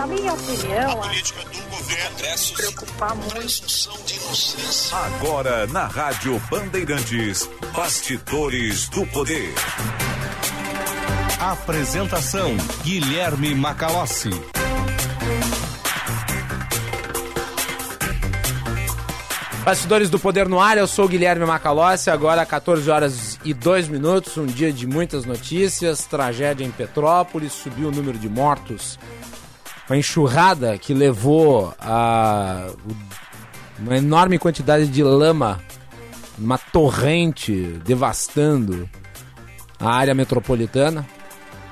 Na minha opinião, a política do governo preocupar muito. Agora na Rádio Bandeirantes, Bastidores do Poder. Apresentação Guilherme Macalossi. Bastidores do Poder no ar, eu sou Guilherme Macalossi, agora 14 horas e 2 minutos, um dia de muitas notícias, tragédia em Petrópolis, subiu o número de mortos, uma enxurrada que levou a uma enorme quantidade de lama, uma torrente devastando a área metropolitana.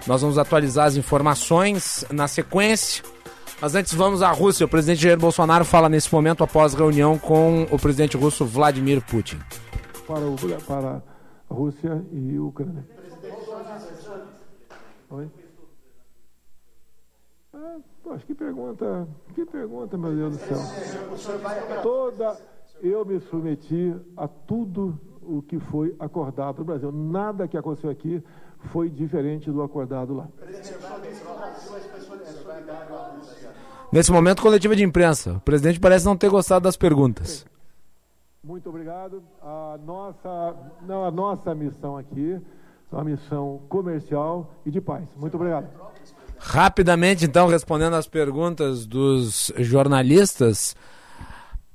Nós vamos atualizar as informações na sequência. Mas antes vamos à Rússia. O presidente Jair Bolsonaro fala nesse momento após reunião com o presidente russo Vladimir Putin. Para, o, para a Rússia e Ucrânia. Oi? Poxa, que pergunta, que pergunta, meu Deus do céu. Toda, eu me submeti a tudo o que foi acordado no Brasil. Nada que aconteceu aqui foi diferente do acordado lá. Nesse momento, coletiva de imprensa. O presidente parece não ter gostado das perguntas. Muito obrigado. A nossa, não, a nossa missão aqui é uma missão comercial e de paz. Muito obrigado. Rapidamente, então, respondendo às perguntas dos jornalistas,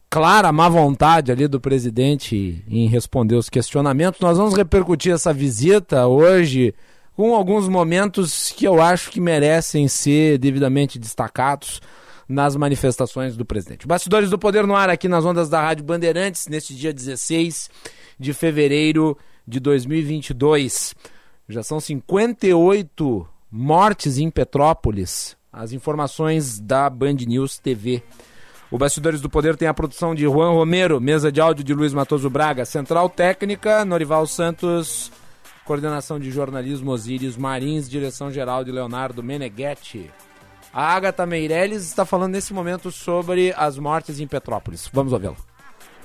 clara má vontade ali do presidente em responder os questionamentos. Nós vamos repercutir essa visita hoje com alguns momentos que eu acho que merecem ser devidamente destacados nas manifestações do presidente. Bastidores do Poder no ar aqui nas ondas da Rádio Bandeirantes, neste dia 16 de fevereiro de 2022. Já são 58 mortes em Petrópolis. As informações da Band News TV. O Bastidores do Poder tem a produção de Juan Romero, mesa de áudio de Luiz Matoso Braga, central técnica Norival Santos, coordenação de jornalismo Osíris Marins, direção geral de Leonardo Meneghetti. A Agatha Meirelles está falando nesse momento sobre as mortes em Petrópolis. Vamos ouvi-la.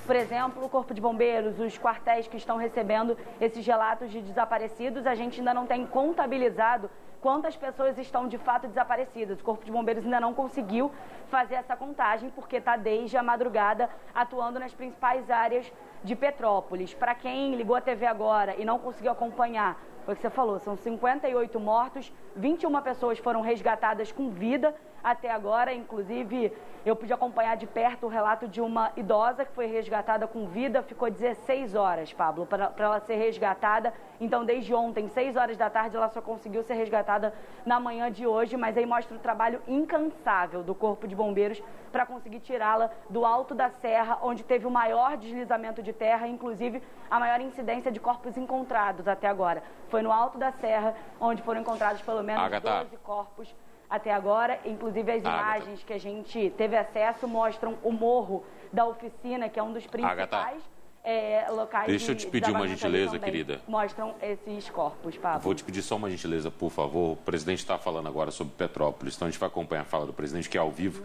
Por exemplo, o Corpo de Bombeiros, os quartéis que estão recebendo esses relatos de desaparecidos, a gente ainda não tem contabilizado quantas pessoas estão de fato desaparecidas. O Corpo de Bombeiros ainda não conseguiu fazer essa contagem, porque está desde a madrugada atuando nas principais áreas de Petrópolis. Para quem ligou a TV agora e não conseguiu acompanhar foi o que você falou, são 58 mortos, 21 pessoas foram resgatadas com vida até agora, inclusive eu pude acompanhar de perto o relato de uma idosa que foi resgatada com vida, ficou 16 horas, Pablo, para ela ser resgatada. Então, desde ontem, 6 horas da tarde, ela só conseguiu ser resgatada na manhã de hoje, mas aí mostra o trabalho incansável do Corpo de Bombeiros para conseguir tirá-la do alto da serra, onde teve o maior deslizamento de terra, inclusive a maior incidência de corpos encontrados até agora. Foi no alto da serra, onde foram encontrados pelo menos Agatha. 12 corpos até agora. Inclusive, as imagens que a gente teve acesso mostram o morro da oficina, que é um dos principais. É, locais Deixa eu te pedir uma gentileza, querida. Mostram esses corpos, Pablo. Vou te pedir só uma gentileza, por favor. O presidente está falando agora sobre Petrópolis, então a gente vai acompanhar a fala do presidente, que é ao vivo.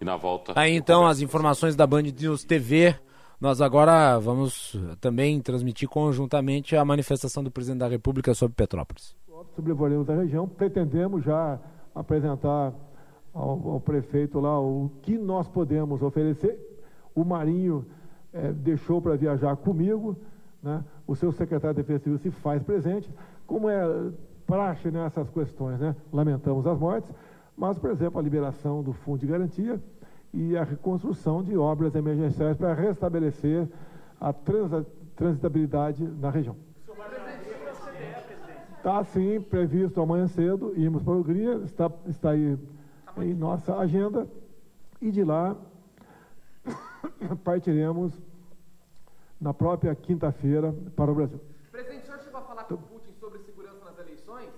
E na volta. Aí então, as informações da Band News TV. Nós agora vamos também transmitir conjuntamente a manifestação do presidente da República sobre Petrópolis. Sobrevoaremos a região, pretendemos já apresentar ao, ao, prefeito lá o que nós podemos oferecer. O Marinho é, deixou para viajar comigo, né? o seu secretário de Defesa Civil se faz presente. Como é praxe nessas questões, né? lamentamos as mortes, mas, por exemplo, a liberação do Fundo de Garantia e a reconstrução de obras emergenciais para restabelecer a transitabilidade na região. Está sim previsto amanhã cedo, irmos para a Hungria, está, está aí em nossa agenda, e de lá partiremos na própria quinta-feira para o Brasil. Presidente, o senhor chegou a falar com o Putin sobre segurança nas eleições?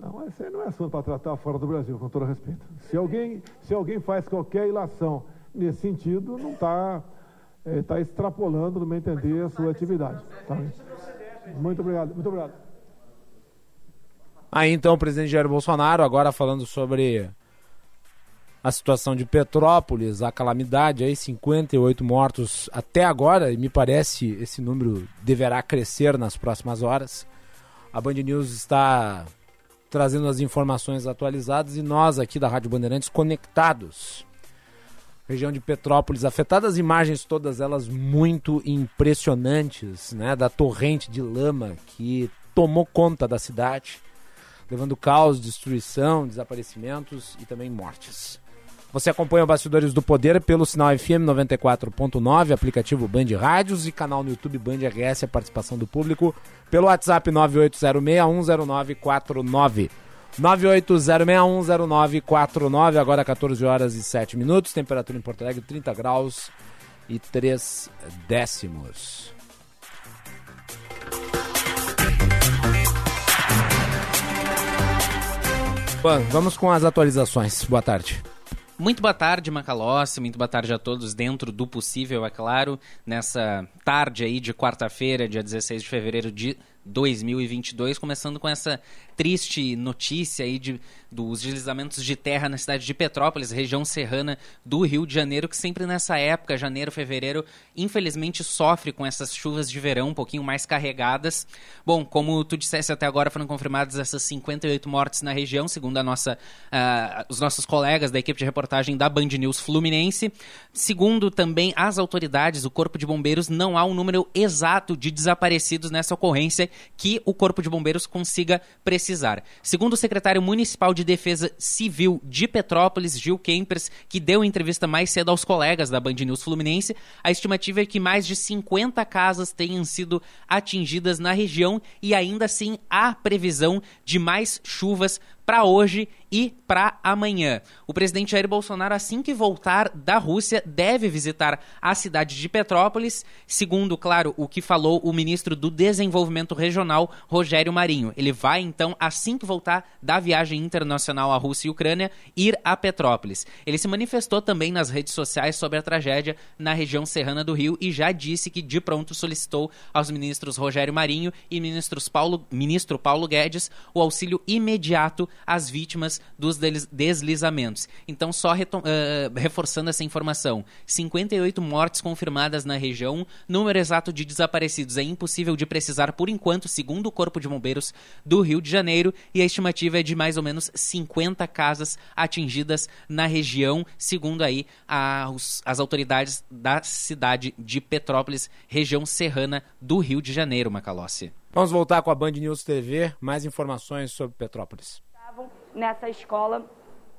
Não, esse aí não é assunto para tratar fora do Brasil, com todo respeito. Se alguém, se alguém faz qualquer ilação nesse sentido, não está é, tá extrapolando, no meu entender, a sua atividade. Tá? Muito obrigado, muito obrigado. Aí então o presidente Jair Bolsonaro, agora falando sobre a situação de Petrópolis, a calamidade, aí 58 mortos até agora, e me parece esse número deverá crescer nas próximas horas. A Band News está trazendo as informações atualizadas e nós aqui da Rádio Bandeirantes conectados. Região de Petrópolis afetada, as imagens todas elas muito impressionantes, né, da torrente de lama que tomou conta da cidade, levando caos, destruição, desaparecimentos e também mortes. Você acompanha o Bastidores do Poder pelo sinal FM 94.9, aplicativo Band Rádios e canal no YouTube Band RS, a participação do público pelo WhatsApp 980610949. 980610949, agora 14 horas e 7 minutos, temperatura em Porto Alegre 30 graus e 3 décimos. Bom, vamos com as atualizações. Boa tarde. Muito boa tarde, Macalossi. Muito boa tarde a todos, dentro do possível, é claro, nessa tarde aí de quarta-feira, dia 16 de fevereiro de 2022, começando com essa triste notícia aí de, dos deslizamentos de terra na cidade de Petrópolis, região serrana do Rio de Janeiro, que sempre nessa época, janeiro, fevereiro, infelizmente sofre com essas chuvas de verão um pouquinho mais carregadas. Bom, como tu disseste até agora, foram confirmadas essas 58 mortes na região, segundo a nossa, uh, os nossos colegas da equipe de reportagem da Band News Fluminense. Segundo também as autoridades, o Corpo de Bombeiros não há um número exato de desaparecidos nessa ocorrência que o Corpo de Bombeiros consiga precisar. Segundo o secretário municipal de Defesa Civil de Petrópolis, Gil Kempers, que deu entrevista mais cedo aos colegas da Band News Fluminense, a estimativa é que mais de 50 casas tenham sido atingidas na região e ainda assim há previsão de mais chuvas para hoje e para amanhã. O presidente Jair Bolsonaro, assim que voltar da Rússia, deve visitar a cidade de Petrópolis, segundo, claro, o que falou o ministro do Desenvolvimento Regional, Rogério Marinho. Ele vai, então, assim que voltar da viagem internacional à Rússia e Ucrânia, ir a Petrópolis. Ele se manifestou também nas redes sociais sobre a tragédia na região serrana do Rio e já disse que de pronto solicitou aos ministros Rogério Marinho e ministros Paulo, ministro Paulo Guedes o auxílio imediato às vítimas dos deslizamentos. Então, só uh, reforçando essa informação: 58 mortes confirmadas na região, número exato de desaparecidos é impossível de precisar por enquanto, segundo o Corpo de Bombeiros do Rio de Janeiro, e a estimativa é de mais ou menos 50 casas atingidas na região, segundo aí as, as autoridades da cidade de Petrópolis, região serrana do Rio de Janeiro, Macalossi. Vamos voltar com a Band News TV, mais informações sobre Petrópolis nessa escola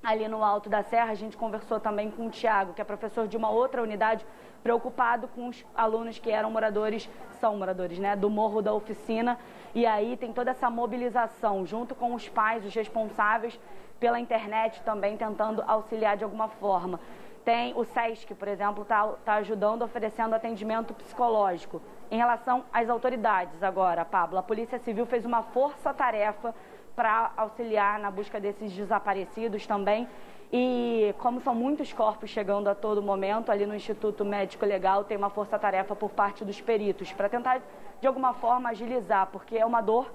ali no Alto da Serra. A gente conversou também com o Tiago, que é professor de uma outra unidade, preocupado com os alunos que eram moradores, são moradores, né, do Morro da Oficina. E aí tem toda essa mobilização junto com os pais, os responsáveis pela internet também tentando auxiliar de alguma forma. Tem o SESC, por exemplo, está tá ajudando, oferecendo atendimento psicológico. Em relação às autoridades agora, Pablo, a Polícia Civil fez uma força-tarefa para auxiliar na busca desses desaparecidos também. E como são muitos corpos chegando a todo momento, ali no Instituto Médico Legal tem uma força-tarefa por parte dos peritos para tentar, de alguma forma, agilizar, porque é uma dor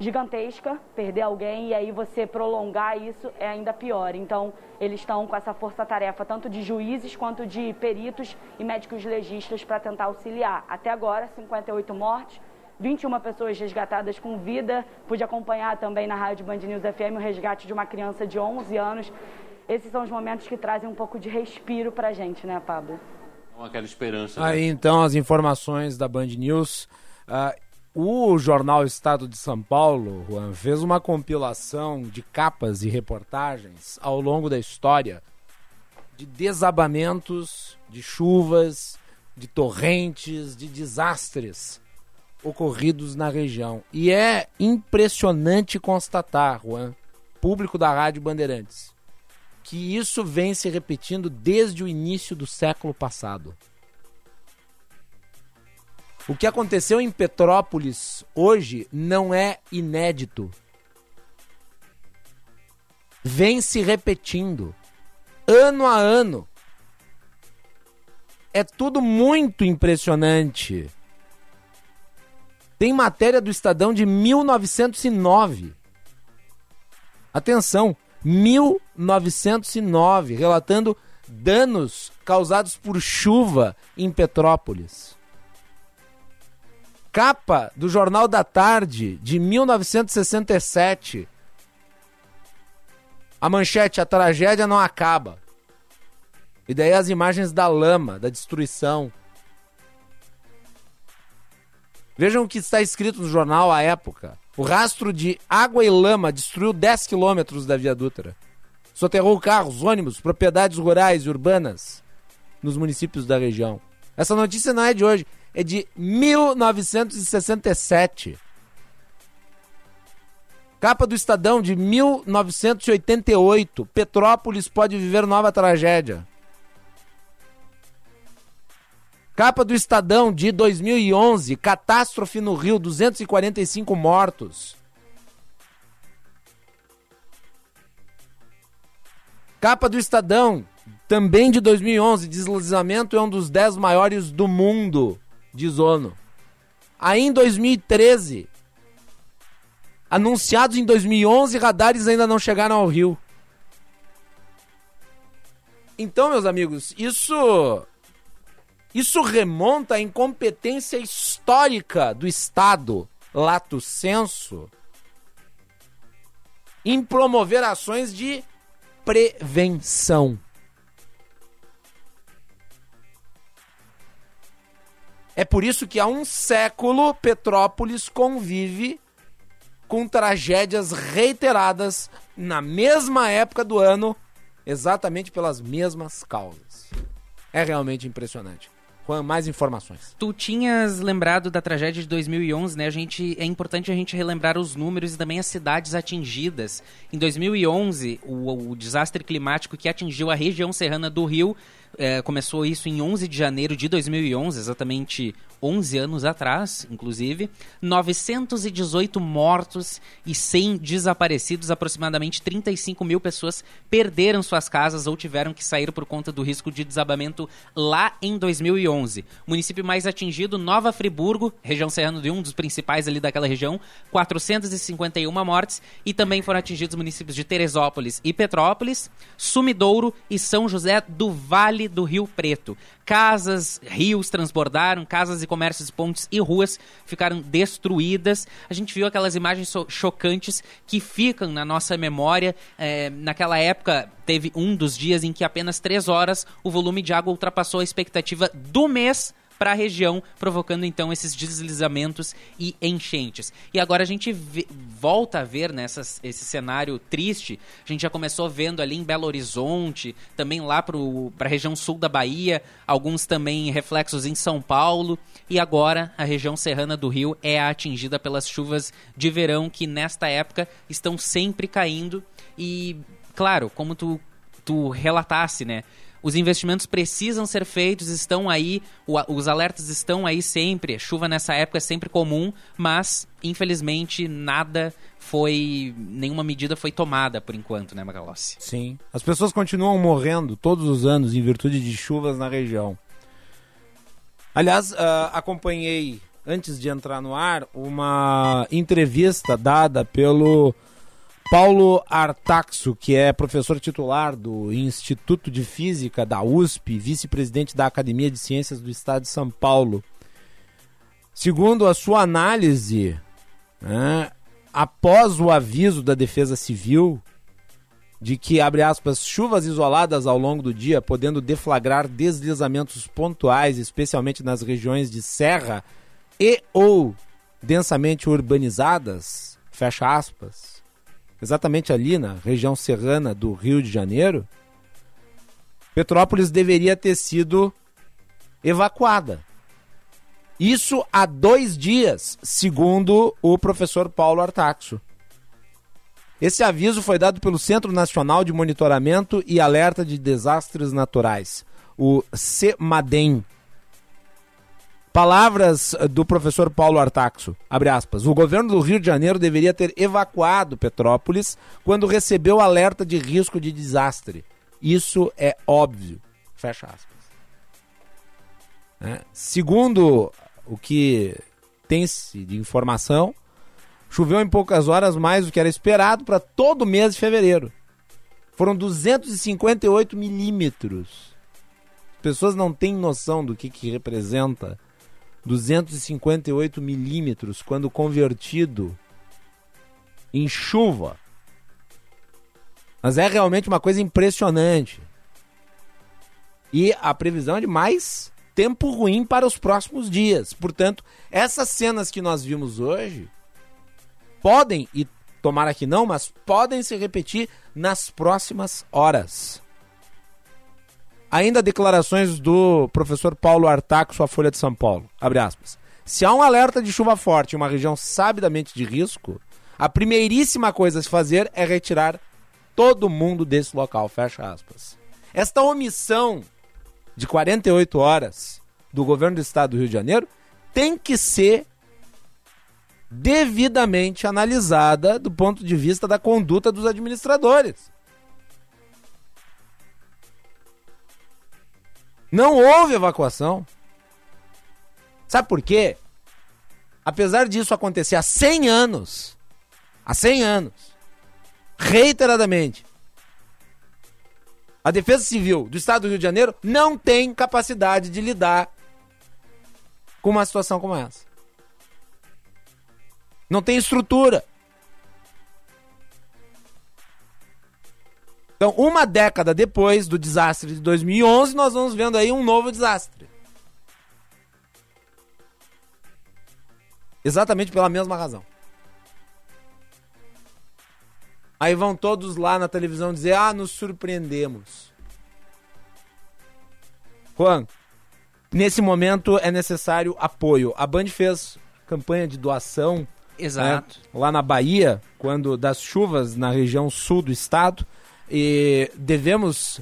gigantesca perder alguém e aí você prolongar isso é ainda pior. Então, eles estão com essa força-tarefa tanto de juízes quanto de peritos e médicos legistas para tentar auxiliar. Até agora, 58 mortes, 21 pessoas resgatadas com vida. Pude acompanhar também na Rádio Band News FM o resgate de uma criança de 11 anos. Esses são os momentos que trazem um pouco de respiro para a gente, né, Pablo? Aquela esperança. Né? Aí então as informações da Band News. Uh, o jornal Estado de São Paulo, Juan, fez uma compilação de capas e reportagens ao longo da história de desabamentos, de chuvas, de torrentes, de desastres ocorridos na região. E é impressionante constatar, Juan, público da Rádio Bandeirantes, que isso vem se repetindo desde o início do século passado. O que aconteceu em Petrópolis hoje não é inédito. Vem se repetindo ano a ano. É tudo muito impressionante. Tem matéria do Estadão de 1909. Atenção, 1909, relatando danos causados por chuva em Petrópolis. Capa do Jornal da Tarde de 1967, A manchete, a tragédia não acaba. E daí as imagens da lama, da destruição. Vejam o que está escrito no jornal à época. O rastro de água e lama destruiu 10 quilômetros da Via Dutra. Soterrou carros, ônibus, propriedades rurais e urbanas nos municípios da região. Essa notícia não é de hoje, é de 1967. Capa do Estadão de 1988. Petrópolis pode viver nova tragédia. Capa do Estadão de 2011. Catástrofe no Rio, 245 mortos. Capa do Estadão, também de 2011. Deslizamento é um dos 10 maiores do mundo, diz ONU. Aí em 2013, anunciados em 2011, radares ainda não chegaram ao Rio. Então, meus amigos, isso isso remonta à incompetência histórica do Estado, lato senso, em promover ações de prevenção. É por isso que há um século Petrópolis convive com tragédias reiteradas na mesma época do ano, exatamente pelas mesmas causas. É realmente impressionante. Juan, mais informações. Tu tinhas lembrado da tragédia de 2011, né? A gente, é importante a gente relembrar os números e também as cidades atingidas. Em 2011, o, o desastre climático que atingiu a região serrana do Rio é, começou isso em 11 de janeiro de 2011, exatamente 11 anos atrás, inclusive. 918 mortos e 100 desaparecidos, aproximadamente 35 mil pessoas perderam suas casas ou tiveram que sair por conta do risco de desabamento lá em 2011. O município mais atingido, Nova Friburgo, região serrana de um dos principais ali daquela região, 451 mortes e também foram atingidos municípios de Teresópolis e Petrópolis, Sumidouro e São José do Vale do Rio Preto. Casas, rios transbordaram, casas e comércios, pontes e ruas ficaram destruídas. A gente viu aquelas imagens chocantes que ficam na nossa memória. É, naquela época, teve um dos dias em que apenas três horas o volume de água ultrapassou a expectativa do mês para a região, provocando então esses deslizamentos e enchentes. E agora a gente volta a ver nessas, esse cenário triste. A gente já começou vendo ali em Belo Horizonte, também lá para a região sul da Bahia, alguns também reflexos em São Paulo. E agora a região serrana do Rio é atingida pelas chuvas de verão que nesta época estão sempre caindo. E, claro, como tu, tu relatasse, né? Os investimentos precisam ser feitos, estão aí, o, os alertas estão aí sempre. Chuva nessa época é sempre comum, mas infelizmente nada foi. nenhuma medida foi tomada por enquanto, né, Macalossi? Sim. As pessoas continuam morrendo todos os anos em virtude de chuvas na região. Aliás, uh, acompanhei, antes de entrar no ar, uma entrevista dada pelo Paulo Artaxo, que é professor titular do Instituto de Física da USP, vice-presidente da Academia de Ciências do Estado de São Paulo. Segundo a sua análise, né, após o aviso da Defesa Civil de que, abre aspas, chuvas isoladas ao longo do dia, podendo deflagrar deslizamentos pontuais, especialmente nas regiões de serra e ou densamente urbanizadas, fecha aspas, exatamente ali na região serrana do Rio de Janeiro, Petrópolis deveria ter sido evacuada. Isso há dois dias, segundo o professor Paulo Artaxo. Esse aviso foi dado pelo Centro Nacional de Monitoramento e Alerta de Desastres Naturais, o CEMADEM, Palavras do professor Paulo Artaxo, abre aspas, o governo do Rio de Janeiro deveria ter evacuado Petrópolis quando recebeu alerta de risco de desastre. Isso é óbvio. Fecha aspas. É. Segundo o que tem-se de informação, choveu em poucas horas mais do que era esperado para todo o mês de fevereiro. Foram 258 milímetros. As pessoas não têm noção do que, que representa 258 milímetros quando convertido em chuva. Mas é realmente uma coisa impressionante. E a previsão é de mais tempo ruim para os próximos dias. Portanto, essas cenas que nós vimos hoje podem, e tomara que não, mas podem se repetir nas próximas horas. Ainda declarações do professor Paulo Artaco, sua Folha de São Paulo. Abre aspas. Se há um alerta de chuva forte em uma região sabidamente de risco, a primeiríssima coisa a se fazer é retirar todo mundo desse local. Fecha aspas. Esta omissão de 48 horas do governo do estado do Rio de Janeiro tem que ser devidamente analisada do ponto de vista da conduta dos administradores. Não houve evacuação. Sabe por quê? Apesar disso acontecer há 100 anos, há 100 anos, reiteradamente, a Defesa Civil do Estado do Rio de Janeiro não tem capacidade de lidar com uma situação como essa. Não tem estrutura. Então, uma década depois do desastre de 2011, nós vamos vendo aí um novo desastre. Exatamente pela mesma razão. Aí vão todos lá na televisão dizer: ah, nos surpreendemos. Juan, nesse momento é necessário apoio. A Band fez campanha de doação. Exato. Né, lá na Bahia, quando das chuvas na região sul do estado. E devemos,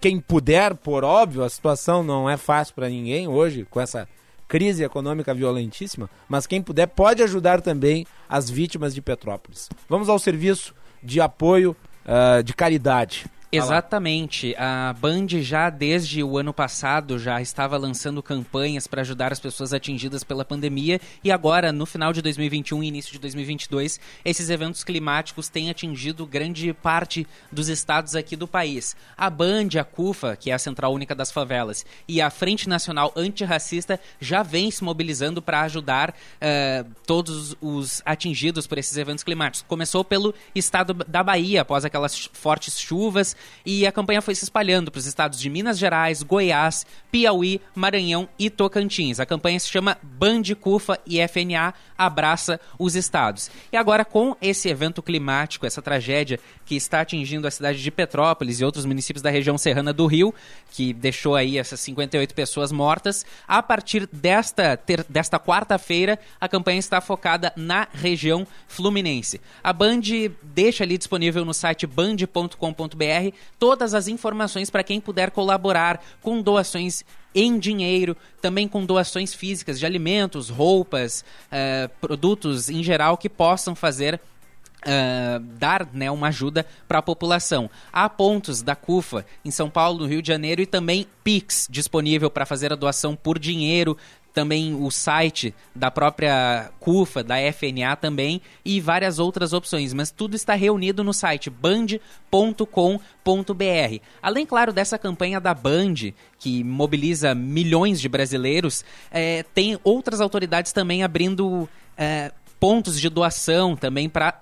quem puder, por óbvio, a situação não é fácil para ninguém hoje, com essa crise econômica violentíssima, mas quem puder pode ajudar também as vítimas de Petrópolis. Vamos ao serviço de apoio uh, de caridade. Exatamente. A Band já desde o ano passado já estava lançando campanhas para ajudar as pessoas atingidas pela pandemia e agora no final de 2021 e início de 2022, esses eventos climáticos têm atingido grande parte dos estados aqui do país. A Band, a CUFA, que é a Central Única das Favelas, e a Frente Nacional Antirracista já vem se mobilizando para ajudar uh, todos os atingidos por esses eventos climáticos. Começou pelo estado da Bahia após aquelas fortes chuvas e a campanha foi se espalhando para os estados de Minas Gerais, Goiás, Piauí, Maranhão e Tocantins. A campanha se chama Band Cufa e FNA abraça os estados. E agora com esse evento climático, essa tragédia que está atingindo a cidade de Petrópolis e outros municípios da região serrana do Rio, que deixou aí essas 58 pessoas mortas, a partir desta, desta quarta-feira a campanha está focada na região fluminense. A Band deixa ali disponível no site band.com.br todas as informações para quem puder colaborar com doações em dinheiro, também com doações físicas de alimentos, roupas, uh, produtos em geral que possam fazer Uh, dar né, uma ajuda para a população. Há pontos da CUFA em São Paulo, no Rio de Janeiro e também Pix disponível para fazer a doação por dinheiro também o site da própria CUFA, da FNA também e várias outras opções, mas tudo está reunido no site band.com.br. Além, claro, dessa campanha da Band, que mobiliza milhões de brasileiros, é, tem outras autoridades também abrindo é, pontos de doação também para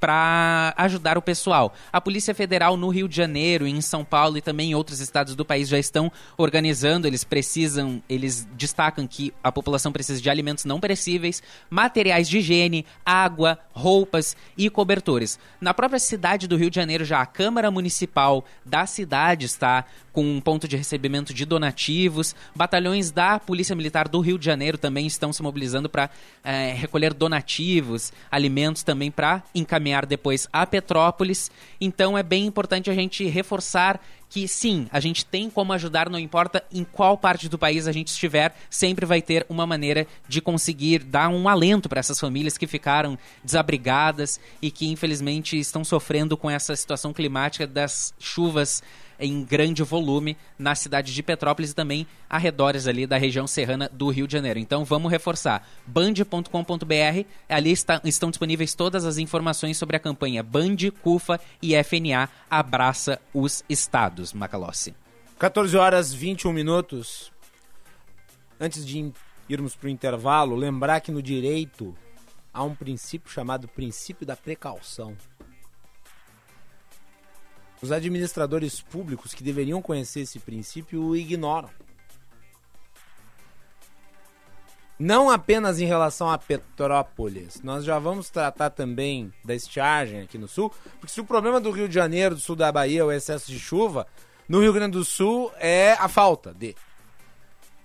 para ajudar o pessoal. A Polícia Federal no Rio de Janeiro, em São Paulo e também em outros estados do país já estão organizando. Eles precisam, eles destacam que a população precisa de alimentos não perecíveis, materiais de higiene, água, roupas e cobertores. Na própria cidade do Rio de Janeiro, já a Câmara Municipal da cidade está com um ponto de recebimento de donativos. Batalhões da Polícia Militar do Rio de Janeiro também estão se mobilizando para é, recolher donativos, alimentos também para encaminhar depois a Petrópolis. Então é bem importante a gente reforçar que sim, a gente tem como ajudar, não importa em qual parte do país a gente estiver, sempre vai ter uma maneira de conseguir dar um alento para essas famílias que ficaram desabrigadas e que infelizmente estão sofrendo com essa situação climática das chuvas em grande volume na cidade de Petrópolis e também arredores ali da região serrana do Rio de Janeiro. Então vamos reforçar. band.com.br, ali está, estão disponíveis todas as informações sobre a campanha Band, CUFA e FNA Abraça os Estados. Macalossi. 14 horas 21 minutos. Antes de irmos para o intervalo, lembrar que no direito há um princípio chamado princípio da precaução. Os administradores públicos que deveriam conhecer esse princípio o ignoram. Não apenas em relação a Petrópolis, nós já vamos tratar também da estiagem aqui no sul, porque se o problema do Rio de Janeiro, do sul da Bahia, é o excesso de chuva, no Rio Grande do Sul é a falta de.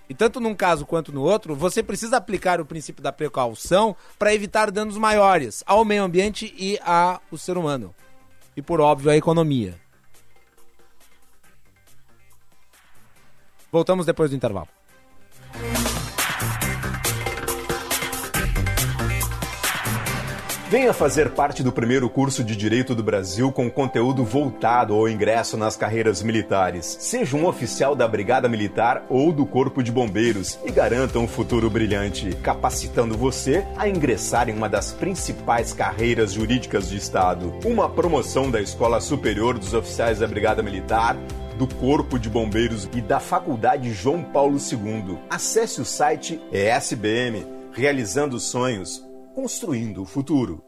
E tanto num caso quanto no outro, você precisa aplicar o princípio da precaução para evitar danos maiores ao meio ambiente e ao ser humano. E por óbvio, à economia. Voltamos depois do intervalo. Venha fazer parte do primeiro curso de Direito do Brasil com conteúdo voltado ao ingresso nas carreiras militares. Seja um oficial da Brigada Militar ou do Corpo de Bombeiros e garanta um futuro brilhante, capacitando você a ingressar em uma das principais carreiras jurídicas do Estado. Uma promoção da Escola Superior dos Oficiais da Brigada Militar do Corpo de Bombeiros e da Faculdade João Paulo II. Acesse o site ESBM, realizando sonhos construindo o futuro.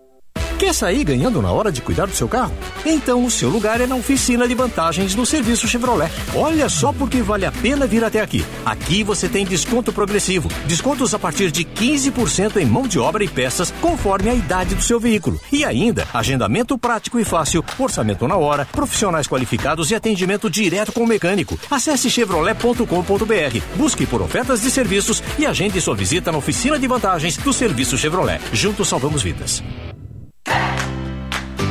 Quer sair ganhando na hora de cuidar do seu carro? Então o seu lugar é na oficina de vantagens do serviço Chevrolet. Olha só porque vale a pena vir até aqui. Aqui você tem desconto progressivo, descontos a partir de 15% em mão de obra e peças, conforme a idade do seu veículo. E ainda, agendamento prático e fácil, orçamento na hora, profissionais qualificados e atendimento direto com o mecânico. Acesse chevrolet.com.br, busque por ofertas de serviços e agende sua visita na oficina de vantagens do serviço Chevrolet. Juntos salvamos vidas. Hey!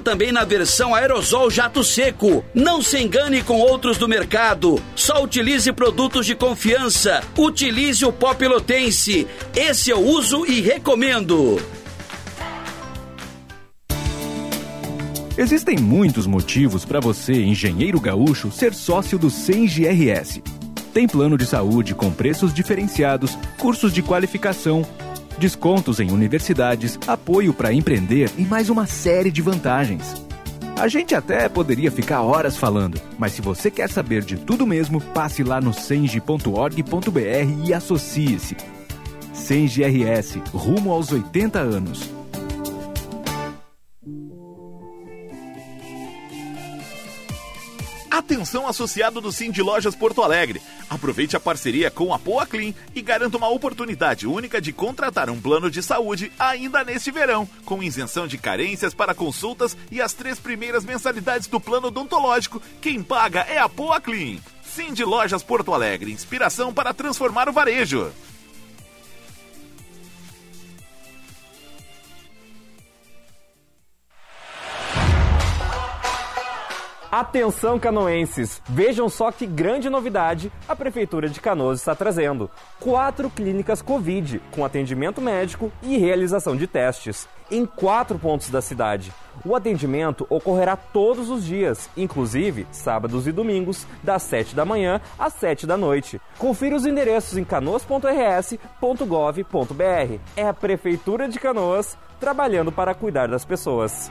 também na versão aerosol jato seco. Não se engane com outros do mercado. Só utilize produtos de confiança. Utilize o pó pelotense. Esse eu uso e recomendo. Existem muitos motivos para você, engenheiro gaúcho, ser sócio do CENGRS. Tem plano de saúde com preços diferenciados, cursos de qualificação, descontos em universidades, apoio para empreender e mais uma série de vantagens. A gente até poderia ficar horas falando, mas se você quer saber de tudo mesmo, passe lá no senge.org.br e associe-se. Senge RS, rumo aos 80 anos. Atenção associado do de Lojas Porto Alegre. Aproveite a parceria com a Poa Clean e garanta uma oportunidade única de contratar um plano de saúde ainda neste verão, com isenção de carências para consultas e as três primeiras mensalidades do plano odontológico. Quem paga é a Poa Clean. De Lojas Porto Alegre, inspiração para transformar o varejo. Atenção canoenses, vejam só que grande novidade a Prefeitura de Canoas está trazendo. Quatro clínicas Covid, com atendimento médico e realização de testes, em quatro pontos da cidade. O atendimento ocorrerá todos os dias, inclusive sábados e domingos, das 7 da manhã às 7 da noite. Confira os endereços em canoas.rs.gov.br. É a Prefeitura de Canoas trabalhando para cuidar das pessoas.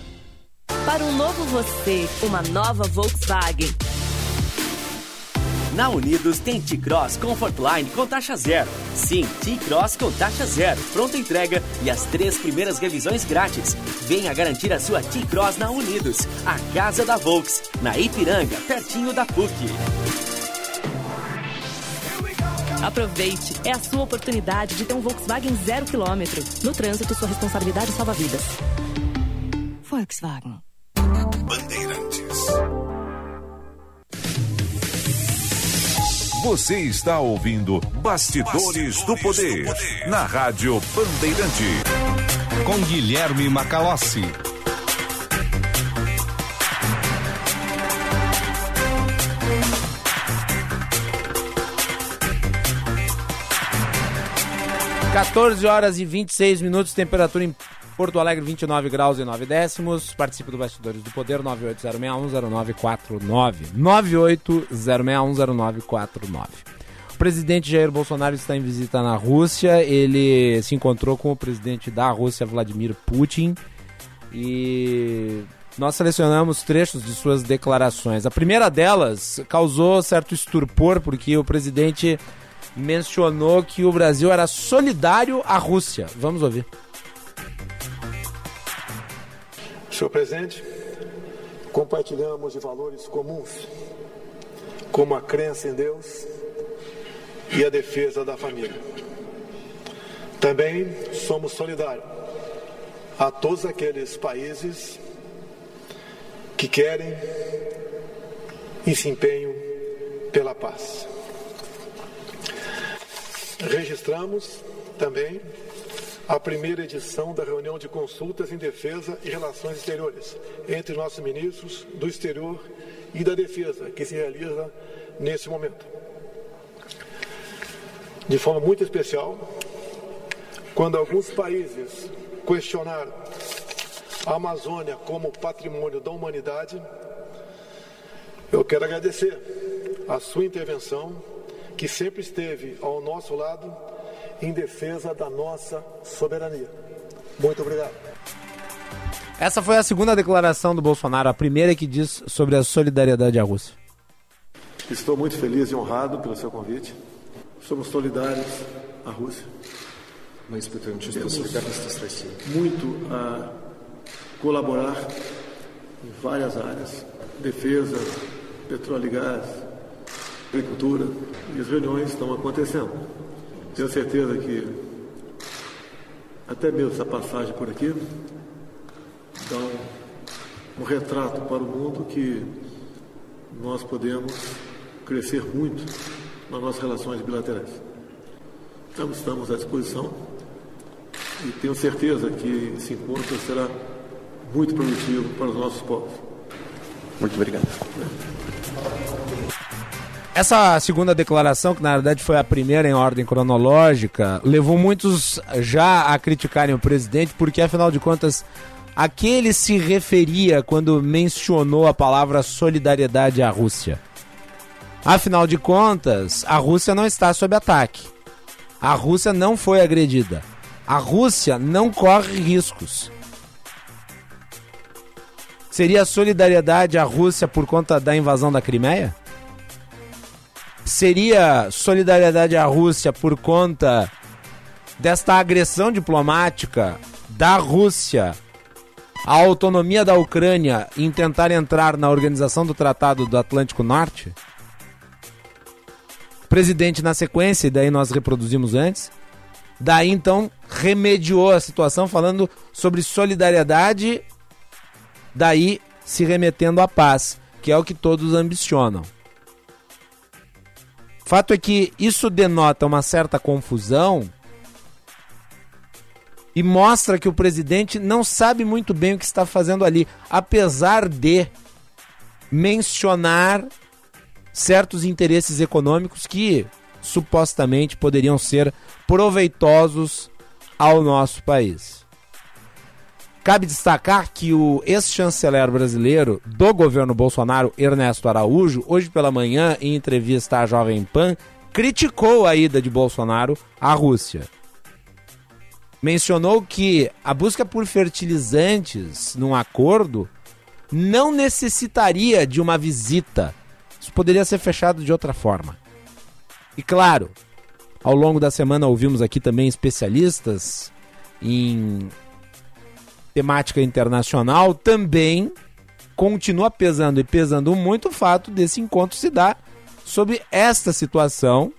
Para um novo você, uma nova Volkswagen. Na Unidos tem T-Cross Comfortline com taxa zero. Sim, T-Cross com taxa zero, pronta entrega e as três primeiras revisões grátis. Venha garantir a sua T-Cross na Unidos, a casa da Volks, na Ipiranga, pertinho da PUC. Aproveite, é a sua oportunidade de ter um Volkswagen zero quilômetro. No trânsito, sua responsabilidade salva vidas. Volkswagen. Bandeirantes. Você está ouvindo Bastidores, Bastidores do, poder, do, poder, na Rádio Bandeirante. Com Guilherme Macalossi. Quatorze horas e 26 minutos, temperatura em Porto Alegre, 29 graus e 9 décimos. Participe do Bastidores do Poder, 980610949. 980610949. O presidente Jair Bolsonaro está em visita na Rússia. Ele se encontrou com o presidente da Rússia, Vladimir Putin. E nós selecionamos trechos de suas declarações. A primeira delas causou certo estupor, porque o presidente mencionou que o Brasil era solidário à Rússia. Vamos ouvir. Senhor presidente, compartilhamos de valores comuns, como a crença em Deus e a defesa da família. Também somos solidários a todos aqueles países que querem e se empenham pela paz. Registramos também a primeira edição da reunião de consultas em defesa e relações exteriores entre nossos ministros do exterior e da defesa, que se realiza nesse momento. De forma muito especial, quando alguns países questionaram a Amazônia como patrimônio da humanidade, eu quero agradecer a sua intervenção, que sempre esteve ao nosso lado em defesa da nossa soberania. Muito obrigado. Essa foi a segunda declaração do Bolsonaro, a primeira que diz sobre a solidariedade à Rússia. Estou muito feliz e honrado pelo seu convite. Somos solidários à Rússia. Temos muito a colaborar em várias áreas: defesa, petróleo e gás, agricultura. E as reuniões estão acontecendo. Tenho certeza que até mesmo essa passagem por aqui dá um, um retrato para o mundo que nós podemos crescer muito nas nossas relações bilaterais. Então estamos à disposição e tenho certeza que esse encontro será muito produtivo para os nossos povos. Muito obrigado. Essa segunda declaração, que na verdade foi a primeira em ordem cronológica, levou muitos já a criticarem o presidente, porque afinal de contas, a que ele se referia quando mencionou a palavra solidariedade à Rússia? Afinal de contas, a Rússia não está sob ataque. A Rússia não foi agredida. A Rússia não corre riscos. Seria solidariedade à Rússia por conta da invasão da Crimeia? Seria solidariedade à Rússia por conta desta agressão diplomática da Rússia à autonomia da Ucrânia em tentar entrar na organização do Tratado do Atlântico Norte? Presidente, na sequência, e daí nós reproduzimos antes, daí então remediou a situação falando sobre solidariedade, daí se remetendo à paz, que é o que todos ambicionam. Fato é que isso denota uma certa confusão e mostra que o presidente não sabe muito bem o que está fazendo ali, apesar de mencionar certos interesses econômicos que supostamente poderiam ser proveitosos ao nosso país. Cabe destacar que o ex-chanceler brasileiro do governo Bolsonaro, Ernesto Araújo, hoje pela manhã, em entrevista à Jovem Pan, criticou a ida de Bolsonaro à Rússia. Mencionou que a busca por fertilizantes num acordo não necessitaria de uma visita. Isso poderia ser fechado de outra forma. E claro, ao longo da semana ouvimos aqui também especialistas em temática internacional, também continua pesando e pesando muito o fato desse encontro se dar sobre esta situação.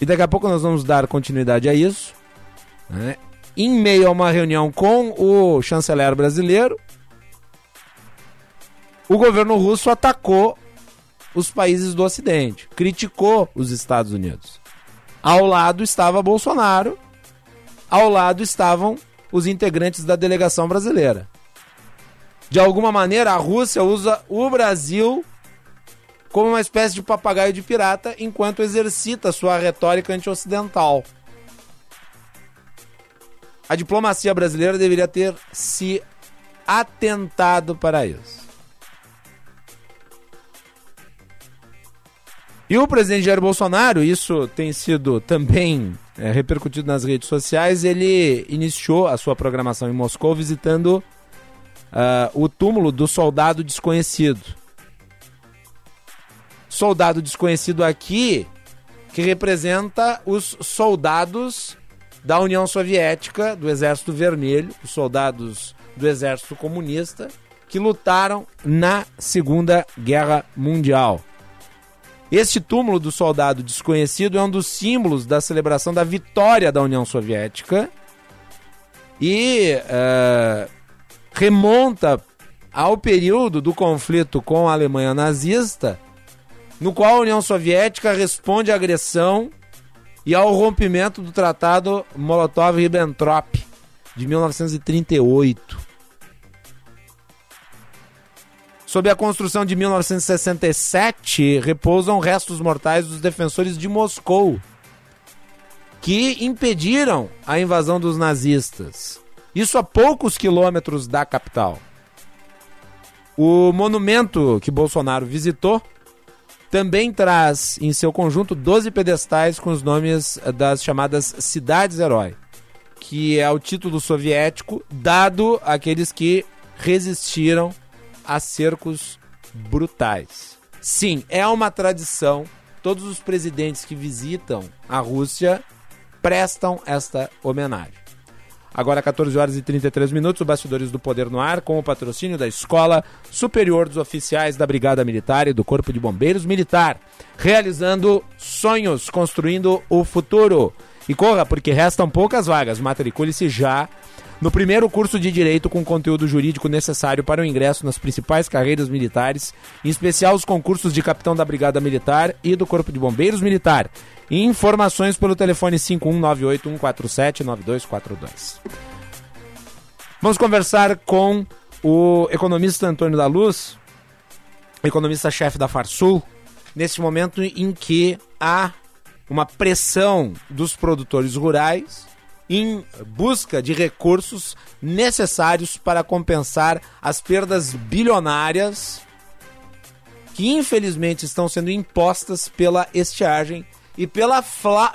E daqui a pouco nós vamos dar continuidade a isso. Né? Em meio a uma reunião com o chanceler brasileiro, o governo russo atacou os países do Ocidente, criticou os Estados Unidos. Ao lado estava Bolsonaro, ao lado estavam os integrantes da delegação brasileira. De alguma maneira, a Rússia usa o Brasil como uma espécie de papagaio de pirata enquanto exercita sua retórica anti-ocidental. A diplomacia brasileira deveria ter se atentado para isso. E o presidente Jair Bolsonaro, isso tem sido também é, repercutido nas redes sociais, ele iniciou a sua programação em Moscou visitando uh, o túmulo do soldado desconhecido. Soldado desconhecido aqui que representa os soldados da União Soviética, do Exército Vermelho, os soldados do Exército Comunista, que lutaram na Segunda Guerra Mundial. Este túmulo do soldado desconhecido é um dos símbolos da celebração da vitória da União Soviética e uh, remonta ao período do conflito com a Alemanha nazista, no qual a União Soviética responde à agressão e ao rompimento do Tratado Molotov-Ribbentrop de 1938. Sob a construção de 1967, repousam restos mortais dos defensores de Moscou, que impediram a invasão dos nazistas. Isso a poucos quilômetros da capital. O monumento que Bolsonaro visitou também traz em seu conjunto 12 pedestais com os nomes das chamadas cidades-herói, que é o título soviético dado àqueles que resistiram a cercos brutais. Sim, é uma tradição. Todos os presidentes que visitam a Rússia prestam esta homenagem. Agora, 14 horas e 33 minutos, o Bastidores do Poder no Ar, com o patrocínio da Escola Superior dos Oficiais da Brigada Militar e do Corpo de Bombeiros Militar, realizando sonhos, construindo o futuro. E corra, porque restam poucas vagas. Matricule-se já no primeiro curso de Direito com conteúdo jurídico necessário para o ingresso nas principais carreiras militares, em especial os concursos de capitão da Brigada Militar e do Corpo de Bombeiros Militar. Informações pelo telefone 51981479242. Vamos conversar com o economista Antônio da Luz, economista-chefe da Farsul, nesse momento em que há uma pressão dos produtores rurais em busca de recursos necessários para compensar as perdas bilionárias que infelizmente estão sendo impostas pela estiagem e pela,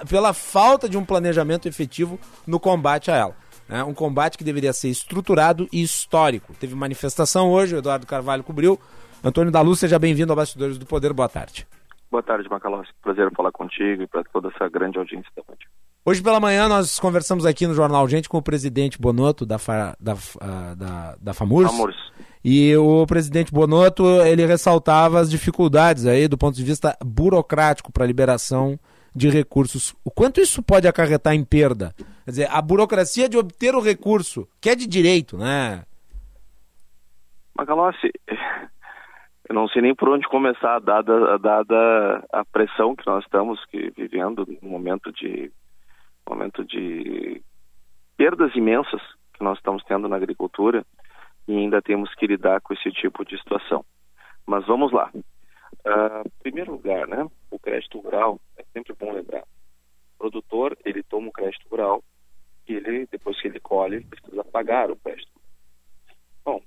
pela falta de um planejamento efetivo no combate a ela. É um combate que deveria ser estruturado e histórico. Teve manifestação hoje, o Eduardo Carvalho cobriu. Antônio da Luz, seja bem-vindo ao Bastidores do Poder. Boa tarde. Boa tarde, Macalossi. Prazer falar contigo e para toda essa grande audiência da Rádio. Hoje pela manhã nós conversamos aqui no Jornal Gente com o presidente Bonotto da, Fa, da, uh, da, da FAMURS. FAMURS. E o presidente Bonotto, ele ressaltava as dificuldades aí do ponto de vista burocrático para a liberação de recursos. O quanto isso pode acarretar em perda? Quer dizer, a burocracia de obter o recurso, que é de direito, né? Macalossi, eu não sei nem por onde começar, dada, dada a pressão que nós estamos que, vivendo no momento de momento de perdas imensas que nós estamos tendo na agricultura e ainda temos que lidar com esse tipo de situação. Mas vamos lá. Uh, em primeiro lugar, né, o crédito rural, é sempre bom lembrar. O produtor, ele toma o crédito rural e ele, depois que ele colhe, ele precisa pagar o crédito. Bom,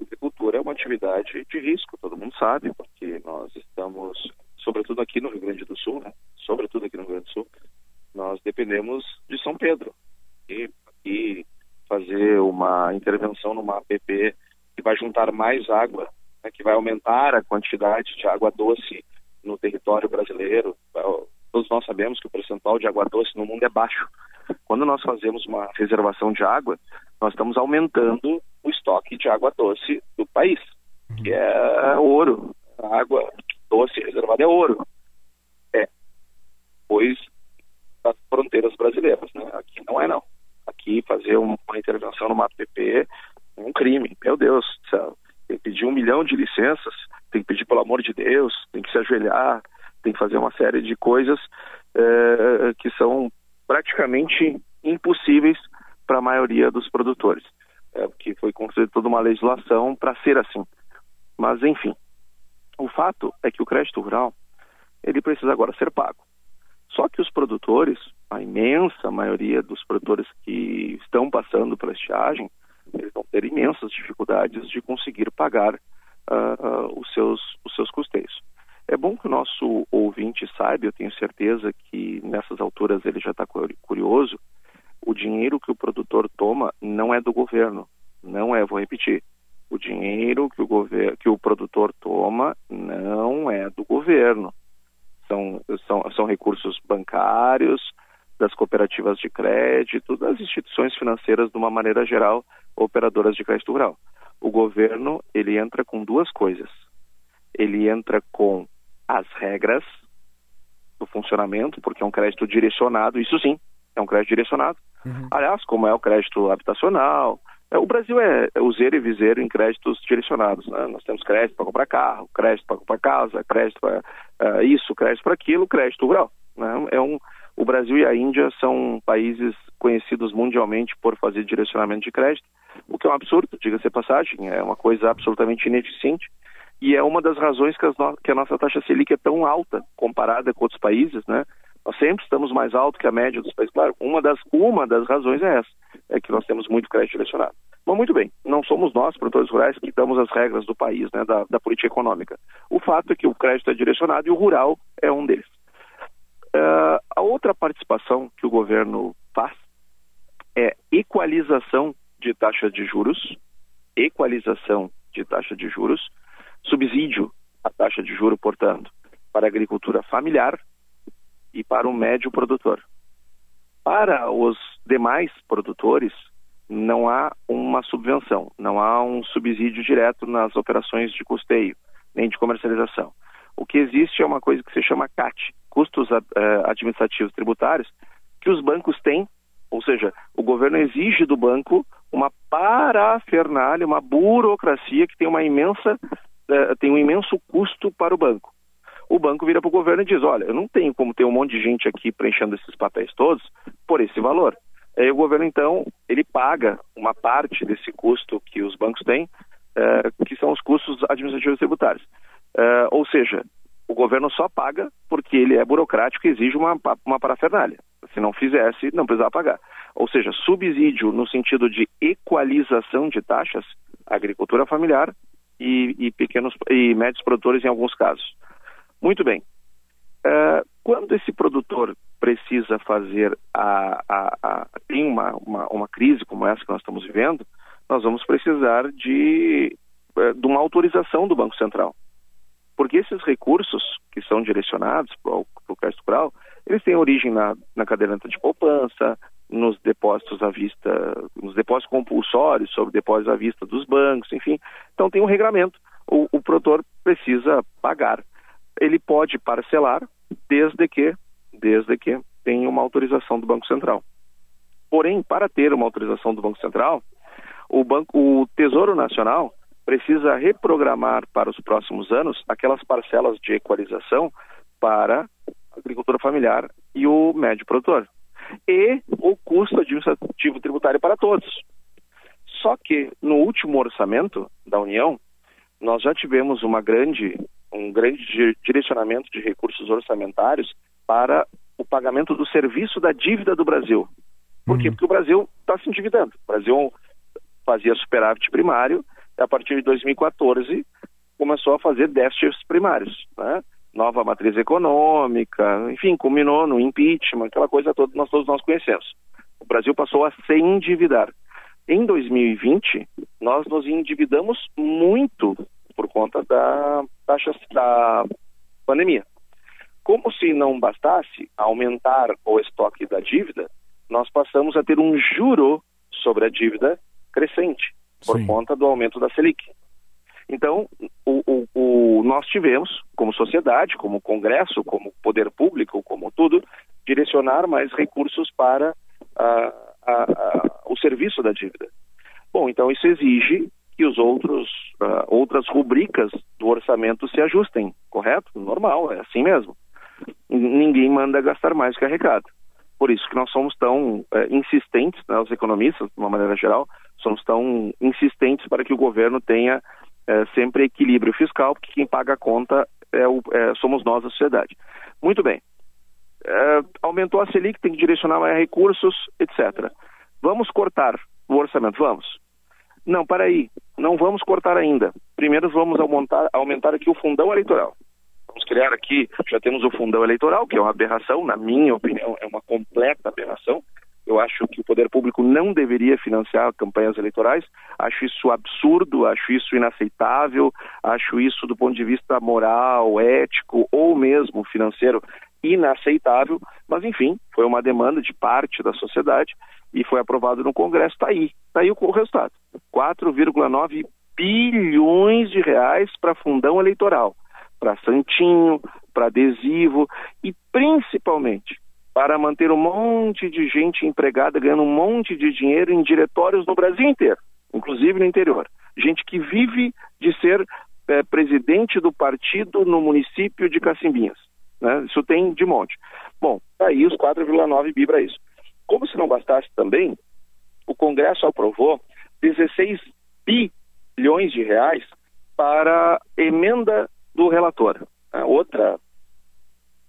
a agricultura é uma atividade de risco, todo mundo sabe, porque nós estamos, sobretudo aqui no Rio Grande do Sul, né, sobretudo aqui no Rio Grande do Sul, nós dependemos de São Pedro. E, e fazer uma intervenção numa APP que vai juntar mais água, né, que vai aumentar a quantidade de água doce no território brasileiro. Todos nós sabemos que o percentual de água doce no mundo é baixo. Quando nós fazemos uma reservação de água, nós estamos aumentando o estoque de água doce do país, que é ouro. A água doce reservada é ouro. É. Pois das fronteiras brasileiras. Né? Aqui não é não. Aqui fazer uma intervenção no Mato PP é um crime. Meu Deus céu. Tem que pedir um milhão de licenças tem que pedir pelo amor de Deus, tem que se ajoelhar, tem que fazer uma série de coisas é, que são praticamente impossíveis para a maioria dos produtores, é, porque foi construída toda uma legislação para ser assim. Mas, enfim, o fato é que o crédito rural ele precisa agora ser pago. Só que os produtores, a imensa maioria dos produtores que estão passando pela estiagem, eles vão ter imensas dificuldades de conseguir pagar uh, uh, os, seus, os seus custeios. É bom que o nosso ouvinte saiba, eu tenho certeza que nessas alturas ele já está curioso, o dinheiro que o produtor toma não é do governo, não é, vou repetir, o dinheiro que o, governo, que o produtor toma não é do governo, são, são, são recursos bancários, das cooperativas de crédito, das instituições financeiras de uma maneira geral, operadoras de crédito rural. O governo, ele entra com duas coisas. Ele entra com as regras do funcionamento, porque é um crédito direcionado, isso sim, é um crédito direcionado. Uhum. Aliás, como é o crédito habitacional, o Brasil é, é useiro e viseiro em créditos direcionados. Né? Nós temos crédito para comprar carro, crédito para comprar casa, crédito para uh, isso, crédito para aquilo, crédito rural. Né? É um, o Brasil e a Índia são países conhecidos mundialmente por fazer direcionamento de crédito, o que é um absurdo, diga-se passagem, é uma coisa absolutamente ineficiente e é uma das razões que, no... que, a nossa taxa Selic é tão alta comparada com outros países, né? Nós sempre estamos mais alto que a média dos países. Claro, uma das, uma das razões é essa, é que nós temos muito crédito direcionado. Mas muito bem, não somos nós, produtores rurais, que damos as regras do país, né, da, da política econômica. O fato é que o crédito é direcionado e o rural é um deles. Uh, a outra participação que o governo faz é equalização de taxa de juros, equalização de taxa de juros, subsídio à taxa de juro, portanto, para a agricultura familiar e para o médio produtor. Para os demais produtores, não há uma subvenção, não há um subsídio direto nas operações de custeio, nem de comercialização. O que existe é uma coisa que se chama CAT, custos uh, administrativos tributários, que os bancos têm, ou seja, o governo exige do banco uma parafernália, uma burocracia que tem uma imensa, uh, tem um imenso custo para o banco o banco vira para o governo e diz: olha, eu não tenho como ter um monte de gente aqui preenchendo esses papéis todos por esse valor. Aí o governo, então, ele paga uma parte desse custo que os bancos têm, é, que são os custos administrativos tributários. É, ou seja, o governo só paga porque ele é burocrático e exige uma, uma parafernália. Se não fizesse, não precisava pagar. Ou seja, subsídio no sentido de equalização de taxas, agricultura familiar e, e pequenos e médios produtores em alguns casos. Muito bem. Uh, quando esse produtor precisa fazer a, a, a tem uma, uma, uma, crise como essa que nós estamos vivendo, nós vamos precisar de, uh, de uma autorização do Banco Central. Porque esses recursos que são direcionados para o crédito rural, eles têm origem na, na caderneta de poupança, nos depósitos à vista, nos depósitos compulsórios sobre depósitos à vista dos bancos, enfim. Então tem um regramento. O, o produtor precisa pagar ele pode parcelar desde que, desde que tenha uma autorização do Banco Central. Porém, para ter uma autorização do Banco Central, o, banco, o Tesouro Nacional precisa reprogramar para os próximos anos aquelas parcelas de equalização para a agricultura familiar e o médio produtor. E o custo administrativo tributário para todos. Só que no último orçamento da União, nós já tivemos uma grande um grande direcionamento de recursos orçamentários para o pagamento do serviço da dívida do Brasil. Por quê? Uhum. Porque o Brasil está se endividando. O Brasil fazia superávit primário e a partir de 2014 começou a fazer déficits primários. Né? Nova matriz econômica, enfim, culminou no impeachment, aquela coisa toda que nós todos nós conhecemos. O Brasil passou a se endividar. Em 2020, nós nos endividamos muito por conta da taxa da pandemia. Como se não bastasse aumentar o estoque da dívida, nós passamos a ter um juro sobre a dívida crescente por Sim. conta do aumento da Selic. Então, o, o, o, nós tivemos, como sociedade, como Congresso, como poder público, como tudo, direcionar mais recursos para a, a, a, o serviço da dívida. Bom, então isso exige que os outros uh, outras rubricas do orçamento se ajustem, correto? Normal, é assim mesmo. Ninguém manda gastar mais que arrecada. Por isso que nós somos tão é, insistentes, né, os economistas, de uma maneira geral, somos tão insistentes para que o governo tenha é, sempre equilíbrio fiscal, porque quem paga a conta é o, é, somos nós, a sociedade. Muito bem. É, aumentou a Selic, tem que direcionar mais recursos, etc. Vamos cortar o orçamento? Vamos. Não, para aí. Não vamos cortar ainda. Primeiro vamos aumentar, aumentar aqui o fundão eleitoral. Vamos criar aqui, já temos o fundão eleitoral, que é uma aberração, na minha opinião, é uma completa aberração. Eu acho que o poder público não deveria financiar campanhas eleitorais. Acho isso absurdo, acho isso inaceitável, acho isso do ponto de vista moral, ético ou mesmo financeiro inaceitável. Mas enfim, foi uma demanda de parte da sociedade e foi aprovado no Congresso. Está aí, está aí o resultado: 4,9 bilhões de reais para fundão eleitoral para santinho, para adesivo e principalmente para manter um monte de gente empregada ganhando um monte de dinheiro em diretórios no Brasil inteiro, inclusive no interior. Gente que vive de ser é, presidente do partido no município de Cacimbinhas. Né? Isso tem de monte. Bom, tá aí os 4,9 bi para isso. Como se não bastasse também, o Congresso aprovou 16 bilhões de reais para emenda do relator. Né? Outra,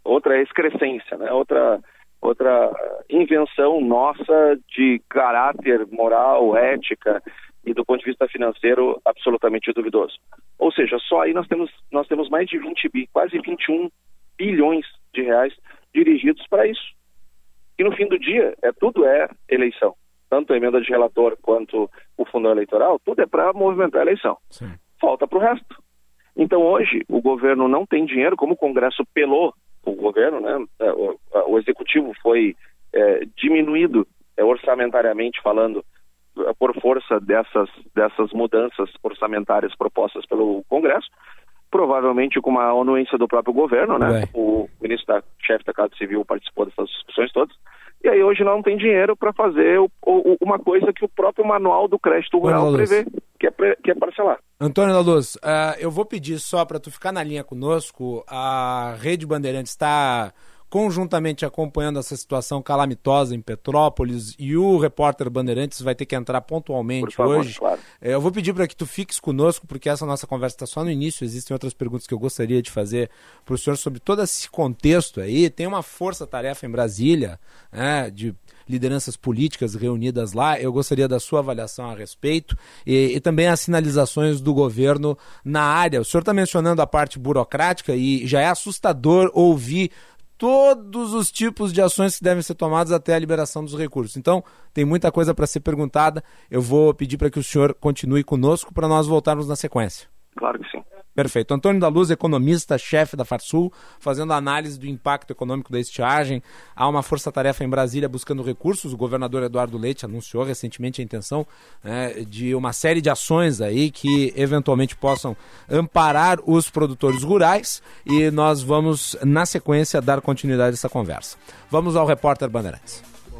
outra excrescência, né? outra, outra invenção nossa de caráter moral, ética e do ponto de vista financeiro absolutamente duvidoso. Ou seja, só aí nós temos, nós temos mais de 20 bi, quase 21 bilhões de reais dirigidos para isso. E no fim do dia, é tudo é eleição. Tanto a emenda de relator quanto o fundo eleitoral, tudo é para movimentar a eleição. Sim. Falta para o resto. Então, hoje, o governo não tem dinheiro, como o Congresso pelou o governo, né? É, o, o executivo foi é, diminuído é, orçamentariamente falando por força dessas, dessas mudanças orçamentárias propostas pelo Congresso, provavelmente com uma anuência do próprio governo, né? O ministro da chefe da Casa Civil participou dessas discussões todas. E aí hoje não tem dinheiro para fazer o, o, uma coisa que o próprio manual do crédito rural prevê, que é, que é parcelar. Antônio da Luz, uh, eu vou pedir só para tu ficar na linha conosco. A Rede Bandeirantes está conjuntamente acompanhando essa situação calamitosa em Petrópolis e o repórter Bandeirantes vai ter que entrar pontualmente favor, hoje. Claro. É, eu vou pedir para que tu fiques conosco, porque essa nossa conversa está só no início. Existem outras perguntas que eu gostaria de fazer para o senhor sobre todo esse contexto aí. Tem uma força-tarefa em Brasília, né, de lideranças políticas reunidas lá. Eu gostaria da sua avaliação a respeito e, e também as sinalizações do governo na área. O senhor está mencionando a parte burocrática e já é assustador ouvir todos os tipos de ações que devem ser tomadas até a liberação dos recursos. Então, tem muita coisa para ser perguntada. Eu vou pedir para que o senhor continue conosco para nós voltarmos na sequência. Claro que sim. Perfeito. Antônio da Luz, economista, chefe da Farsul, fazendo análise do impacto econômico da estiagem. Há uma força-tarefa em Brasília buscando recursos. O governador Eduardo Leite anunciou recentemente a intenção né, de uma série de ações aí que eventualmente possam amparar os produtores rurais. E nós vamos, na sequência, dar continuidade a essa conversa. Vamos ao repórter Bandeirantes.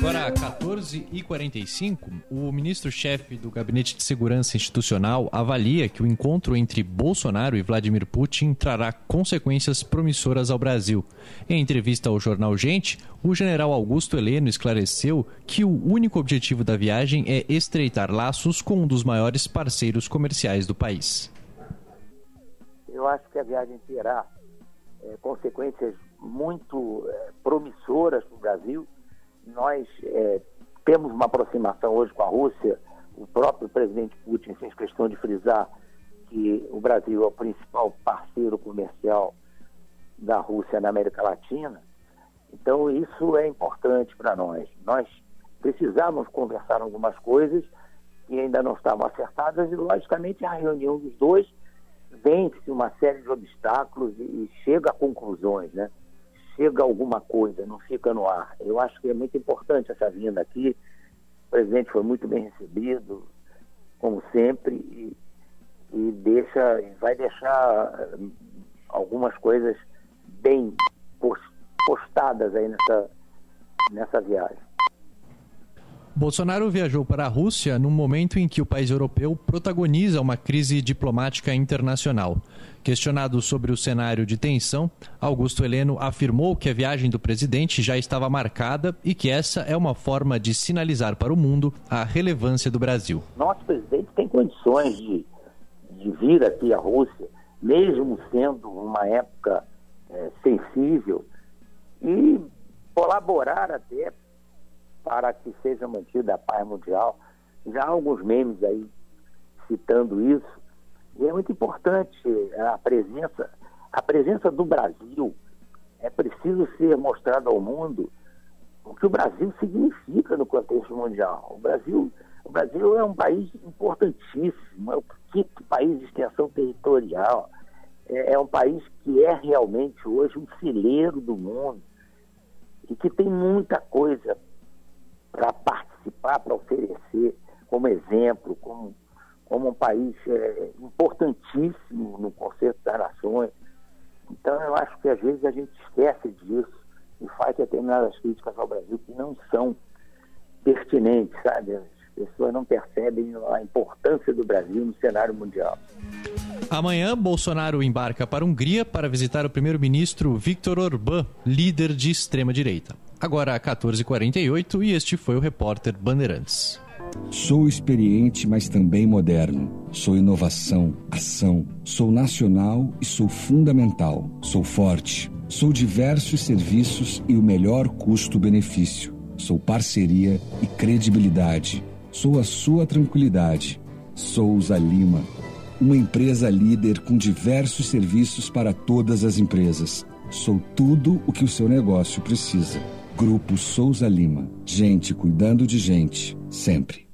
Agora, 14h45, o ministro-chefe do Gabinete de Segurança Institucional avalia que o encontro entre Bolsonaro e Vladimir Putin trará consequências promissoras ao Brasil. Em entrevista ao jornal Gente, o general Augusto Heleno esclareceu que o único objetivo da viagem é estreitar laços com um dos maiores parceiros comerciais do país. Eu acho que a viagem terá é, consequências muito é, promissoras para o Brasil nós é, temos uma aproximação hoje com a Rússia. O próprio presidente Putin fez questão de frisar que o Brasil é o principal parceiro comercial da Rússia na América Latina. Então, isso é importante para nós. Nós precisamos conversar algumas coisas que ainda não estavam acertadas e, logicamente, a reunião dos dois vence uma série de obstáculos e, e chega a conclusões, né? Chega alguma coisa, não fica no ar. Eu acho que é muito importante essa vinda aqui. O presidente foi muito bem recebido, como sempre, e e deixa, vai deixar hum, algumas coisas bem postadas aí nessa, nessa viagem. Bolsonaro viajou para a Rússia num momento em que o país europeu protagoniza uma crise diplomática internacional. Questionado sobre o cenário de tensão, Augusto Heleno afirmou que a viagem do presidente já estava marcada e que essa é uma forma de sinalizar para o mundo a relevância do Brasil. Nosso presidente tem condições de, de vir aqui à Rússia, mesmo sendo uma época é, sensível, e colaborar até para que seja mantida a paz mundial. Já há alguns memes aí citando isso. E é muito importante a presença, a presença do Brasil. É preciso ser mostrado ao mundo o que o Brasil significa no contexto mundial. O Brasil, o Brasil é um país importantíssimo, é o quinto país de extensão territorial. É, é um país que é realmente hoje um fileiro do mundo e que tem muita coisa para participar, para oferecer como exemplo, como, como um país é, importantíssimo no conceito das nações. Então, eu acho que às vezes a gente esquece disso e faz determinadas críticas ao Brasil que não são pertinentes, sabe? As pessoas não percebem a importância do Brasil no cenário mundial. Amanhã, Bolsonaro embarca para a Hungria para visitar o primeiro-ministro Viktor Orbán, líder de extrema-direita. Agora 14h48 e este foi o repórter Bandeirantes. Sou experiente, mas também moderno. Sou inovação, ação. Sou nacional e sou fundamental. Sou forte. Sou diversos serviços e o melhor custo-benefício. Sou parceria e credibilidade. Sou a sua tranquilidade. Souza Lima. Uma empresa líder com diversos serviços para todas as empresas. Sou tudo o que o seu negócio precisa. Grupo Souza Lima. Gente cuidando de gente, sempre.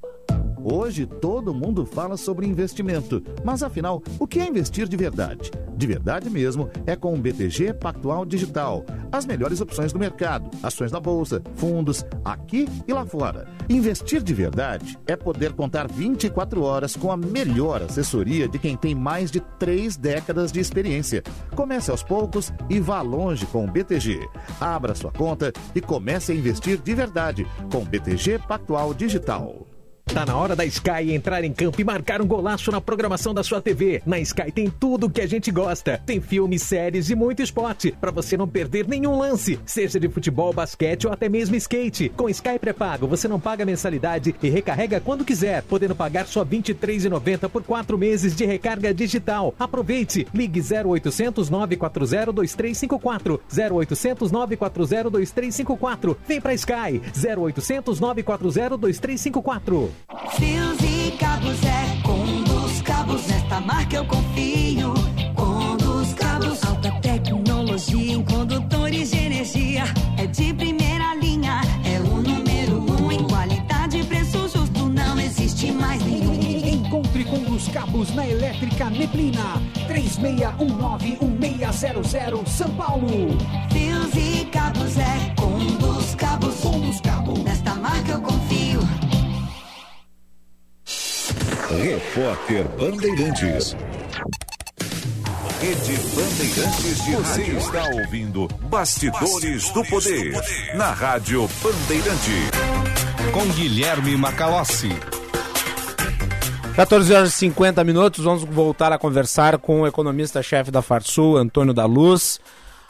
Hoje todo mundo fala sobre investimento, mas afinal, o que é investir de verdade? De verdade mesmo é com o BTG Pactual Digital. As melhores opções do mercado, ações na bolsa, fundos, aqui e lá fora. Investir de verdade é poder contar 24 horas com a melhor assessoria de quem tem mais de três décadas de experiência. Comece aos poucos e vá longe com o BTG. Abra sua conta e comece a investir de verdade com o BTG Pactual Digital. Tá na hora da Sky entrar em campo e marcar um golaço na programação da sua TV. Na Sky tem tudo o que a gente gosta. Tem filmes, séries e muito esporte, para você não perder nenhum lance, seja de futebol, basquete ou até mesmo skate. Com Sky pré-pago, você não paga mensalidade e recarrega quando quiser, podendo pagar só R$ 23,90 por quatro meses de recarga digital. Aproveite! Ligue 0800 940 2354 0800 940 2354. Vem pra Sky 0800 940 2354. Fios e cabos é com dos cabos, nesta marca eu confio. Com dos cabos, alta tecnologia em condutores de energia. É de primeira linha, é o número um em qualidade e preço justo, não existe mais nenhum. Encontre com dos cabos na elétrica Neblina 36191600 São Paulo. Fios e cabos é com dos cabos, com dos cabos, nesta marca eu confio. Repórter Bandeirantes. Rede Bandeirantes de Você rádio. está ouvindo Bastidores, Bastidores do, poder, do Poder na Rádio Bandeirante. Com Guilherme Macalossi. 14 horas e 50 minutos, vamos voltar a conversar com o economista-chefe da Farsul, Antônio da Luz.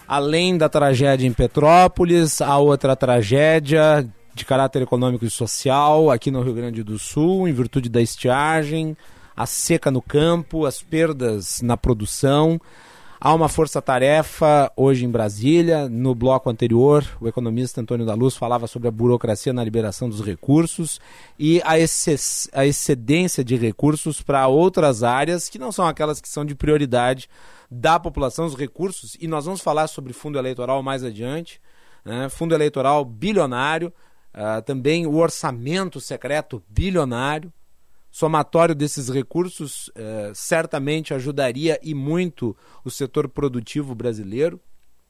Além da tragédia em Petrópolis, a outra tragédia de caráter econômico e social aqui no Rio Grande do Sul, em virtude da estiagem, a seca no campo, as perdas na produção. Há uma força-tarefa hoje em Brasília. No bloco anterior, o economista Antônio da Luz falava sobre a burocracia na liberação dos recursos e a, a excedência de recursos para outras áreas que não são aquelas que são de prioridade da população, os recursos. E nós vamos falar sobre fundo eleitoral mais adiante. Né? Fundo eleitoral bilionário Uh, também o orçamento secreto bilionário. Somatório desses recursos uh, certamente ajudaria e muito o setor produtivo brasileiro,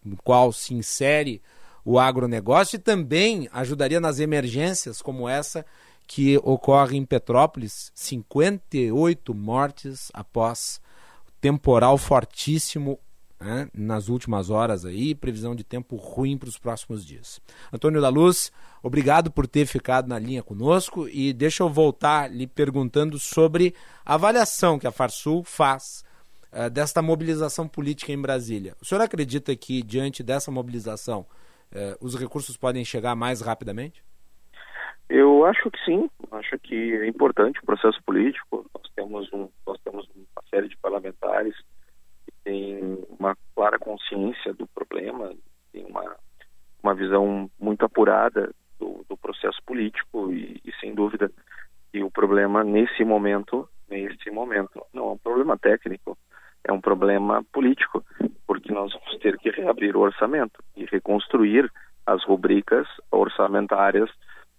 no qual se insere o agronegócio, e também ajudaria nas emergências como essa que ocorre em Petrópolis, 58 mortes após temporal fortíssimo né, nas últimas horas aí, previsão de tempo ruim para os próximos dias. Antônio da Luz, obrigado por ter ficado na linha conosco e deixa eu voltar lhe perguntando sobre a avaliação que a Farsul faz uh, desta mobilização política em Brasília. O senhor acredita que diante dessa mobilização uh, os recursos podem chegar mais rapidamente? Eu acho que sim, acho que é importante o processo político. Nós temos, um, nós temos uma série de parlamentares têm uma clara consciência do problema, tem uma, uma visão muito apurada do, do processo político e, e, sem dúvida, que o problema nesse momento, nesse momento, não é um problema técnico, é um problema político, porque nós vamos ter que reabrir o orçamento e reconstruir as rubricas orçamentárias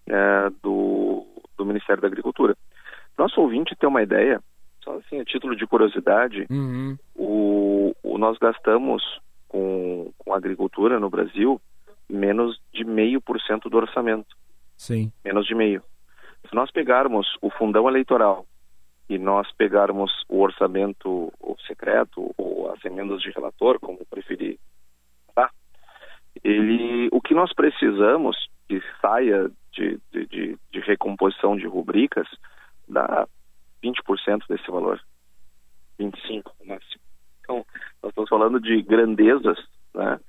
é, do, do Ministério da Agricultura. Nosso ouvinte tem uma ideia, só assim, a título de curiosidade, uhum. O, o, nós gastamos com, com agricultura no Brasil menos de meio por cento do orçamento. Sim. Menos de meio. Se nós pegarmos o fundão eleitoral e nós pegarmos o orçamento o secreto ou as emendas de relator, como preferir, tá? Ele, o que nós precisamos que saia de, de, de, de recomposição de rubricas dá 20% desse valor, 25% no máximo. Então, nós estamos falando de grandezas né,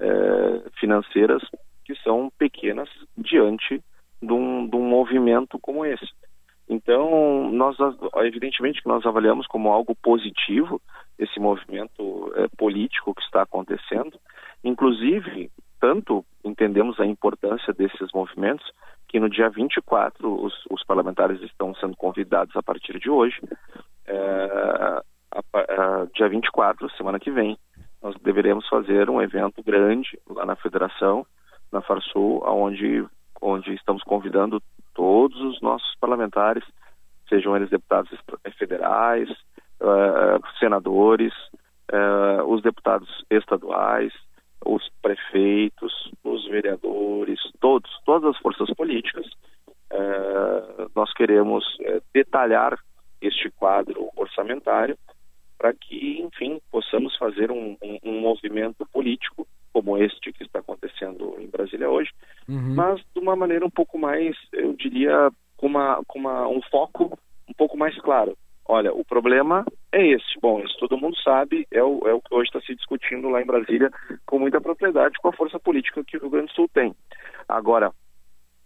é, financeiras que são pequenas diante de um, de um movimento como esse. Então, nós, evidentemente que nós avaliamos como algo positivo esse movimento é, político que está acontecendo, inclusive, tanto entendemos a importância desses movimentos, que no dia 24 os, os parlamentares estão sendo convidados a partir de hoje, é, a, a, dia 24, semana que vem, nós deveremos fazer um evento grande lá na federação, na Farsul, onde, onde estamos convidando todos os nossos parlamentares, sejam eles deputados federais, uh, senadores, uh, os deputados estaduais, os prefeitos, os vereadores, todos, todas as forças políticas. Uh, nós queremos detalhar este quadro orçamentário para que, enfim, possamos fazer um, um, um movimento político como este que está acontecendo em Brasília hoje, uhum. mas de uma maneira um pouco mais, eu diria, com, uma, com uma, um foco um pouco mais claro. Olha, o problema é esse. Bom, isso todo mundo sabe, é o, é o que hoje está se discutindo lá em Brasília com muita propriedade com a força política que o Rio Grande do Sul tem. Agora,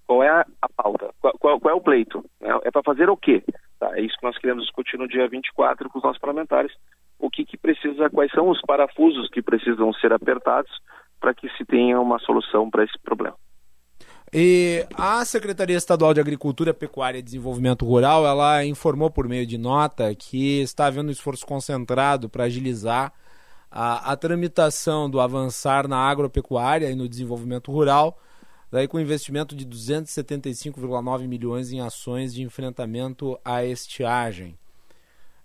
qual é a, a pauta? Qual, qual, qual, é o pleito? É, é para fazer o quê? Tá, é isso que nós queremos discutir no dia 24 com os nossos parlamentares. O que, que precisa, quais são os parafusos que precisam ser apertados para que se tenha uma solução para esse problema. E a Secretaria Estadual de Agricultura, Pecuária e Desenvolvimento Rural, ela informou por meio de nota que está havendo um esforço concentrado para agilizar a, a, tramitação do avançar na agropecuária e no desenvolvimento rural, daí com investimento de 275,9 milhões em ações de enfrentamento à estiagem.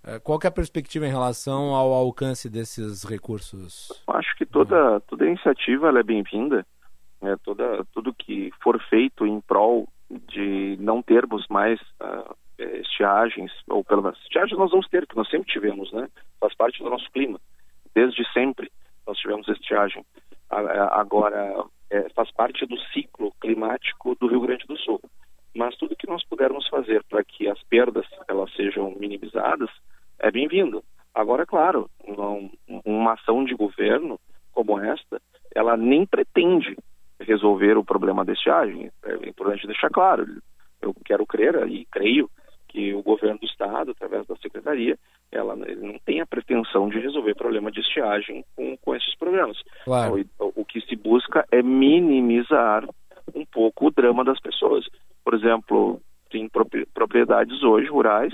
É, qual é a perspectiva em relação ao alcance desses recursos? Acho que toda, toda iniciativa é bem-vinda. Né? Toda, tudo que for feito em prol de não termos mais uh, estiagens, ou pelo menos estiagens nós vamos ter, que nós sempre tivemos, né? Faz parte do nosso clima. Desde sempre nós tivemos estiagem. Agora, é, faz parte do ciclo climático do Rio Grande do Sul. Mas tudo que nós pudermos fazer para que as perdas elas sejam minimizadas, é bem-vindo. Agora, claro, uma, uma ação de governo como esta, ela nem pretende resolver o problema da estiagem. É importante deixar claro. Eu quero crer e creio que o governo do estado, através da secretaria, ela não tem a pretensão de resolver problema de estiagem com, com esses programas. Claro. O, o que se busca é minimizar um pouco o drama das pessoas. Por exemplo, tem propriedades hoje rurais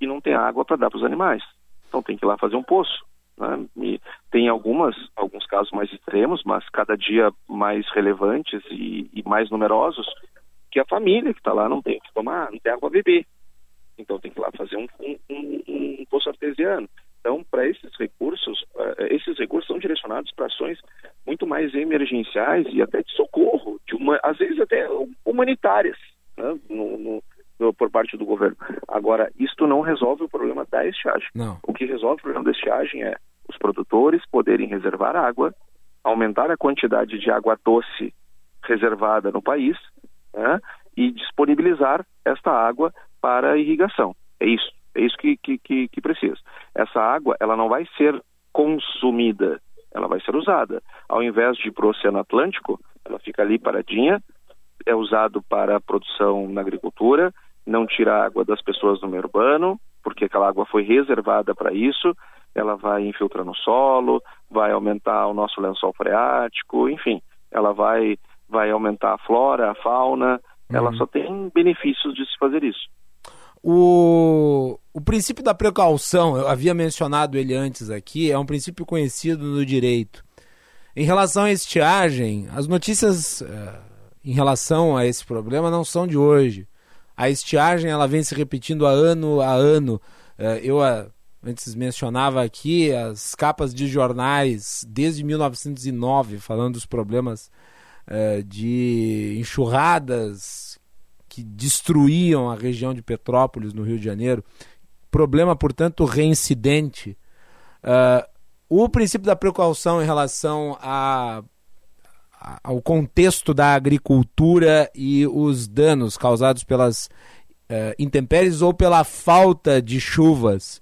e não tem água para dar para os animais. Então tem que ir lá fazer um poço. Né? E tem algumas, alguns casos mais extremos, mas cada dia mais relevantes e, e mais numerosos, que a família que está lá não tem o que tomar, não tem água a beber. Então tem que ir lá fazer um, um, um, um poço artesiano. Então, para esses recursos, uh, esses recursos são direcionados para ações muito mais emergenciais e até de socorro, de uma, às vezes até humanitárias, né? no, no, por parte do governo. Agora, isto não resolve o problema da estiagem. Não. O que resolve o problema da estiagem é os produtores poderem reservar água, aumentar a quantidade de água doce reservada no país né, e disponibilizar esta água para irrigação. É isso. É isso que, que, que, que precisa. Essa água ela não vai ser consumida, ela vai ser usada. Ao invés de ir para o Oceano Atlântico, ela fica ali paradinha, é usado para produção na agricultura, não tira água das pessoas no meio urbano, porque aquela água foi reservada para isso, ela vai infiltrar no solo, vai aumentar o nosso lençol freático, enfim, ela vai, vai aumentar a flora, a fauna, ela só tem benefícios de se fazer isso. O, o princípio da precaução, eu havia mencionado ele antes aqui, é um princípio conhecido no direito. Em relação à estiagem, as notícias eh, em relação a esse problema não são de hoje. A estiagem ela vem se repetindo a ano a ano. Eh, eu ah, antes mencionava aqui as capas de jornais desde 1909 falando dos problemas de enxurradas que destruíam a região de Petrópolis, no Rio de Janeiro. Problema, portanto, reincidente. Uh, o princípio da precaução em relação a, a, ao contexto da agricultura e os danos causados pelas uh, intempéries ou pela falta de chuvas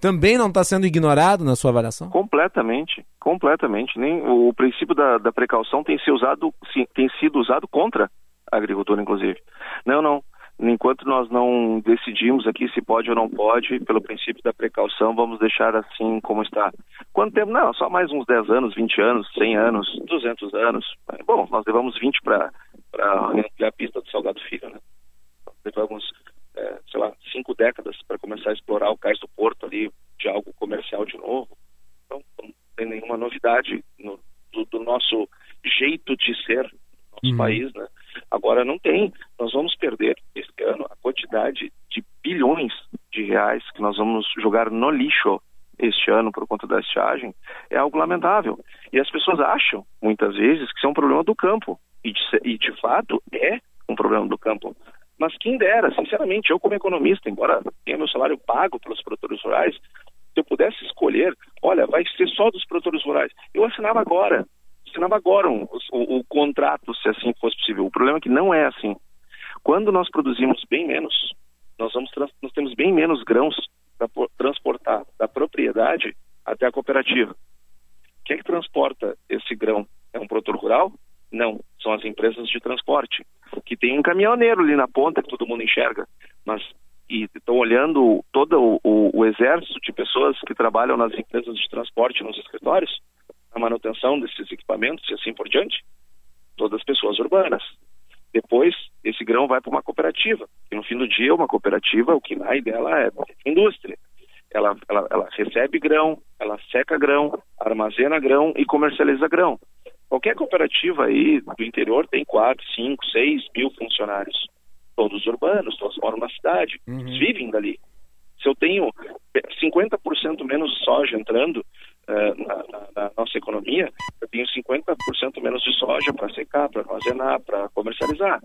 também não está sendo ignorado na sua avaliação? Completamente, completamente. Nem o princípio da, da precaução tem, sido usado, tem sido usado contra agricultura, inclusive. Não, não. Enquanto nós não decidimos aqui se pode ou não pode, pelo princípio da precaução, vamos deixar assim como está. Quanto tempo? Não, só mais uns 10 anos, 20 anos, 100 anos, 200 anos. Bom, nós levamos 20 para a pista do Salgado Filho, né? Levamos, é, sei lá, cinco décadas para começar a explorar o cais do porto ali de algo comercial de novo. Então, não tem nenhuma novidade no, do, do nosso jeito de ser no nosso Uhum. país, né? Agora não tem. Nós vamos perder esse ano a quantidade de bilhões de reais que nós vamos jogar no lixo este ano por conta da estiagem é algo lamentável. E as pessoas acham, muitas vezes, que isso é um problema do campo. E de, e de fato é um problema do campo. Mas quem dera, sinceramente, eu como economista, embora tenha meu salário pago pelos produtores rurais, se eu pudesse escolher, olha, vai ser só dos produtores rurais, eu assinava agora. Assinava agora um- o, o contrato, se assim fosse possível. O problema é que não é assim. Quando nós produzimos bem menos, nós, vamos, nós temos bem menos grãos para transportar da propriedade até a cooperativa. Quem é que transporta esse grão? É um produtor rural? Não, são as empresas de transporte, que tem um caminhoneiro ali na ponta que todo mundo enxerga, mas estão olhando todo o, o- o exército de pessoas que trabalham nas empresas de transporte, nos escritórios, a manutenção desses equipamentos e assim por diante, todas pessoas urbanas. Depois, esse grão vai para uma cooperativa. E no fim do dia, uma cooperativa, o que sai dela é indústria. Ela, ela, ela recebe grão, ela seca grão, armazena grão e comercializa grão. Qualquer cooperativa aí do interior tem 4, 5, 6 mil funcionários. Todos urbanos, todos moram na cidade, eles vivem dali. Se eu tenho 50% menos soja entrando eh, na, na- na nossa economia, eu tenho 50% menos de soja para secar, para armazenar, para comercializar.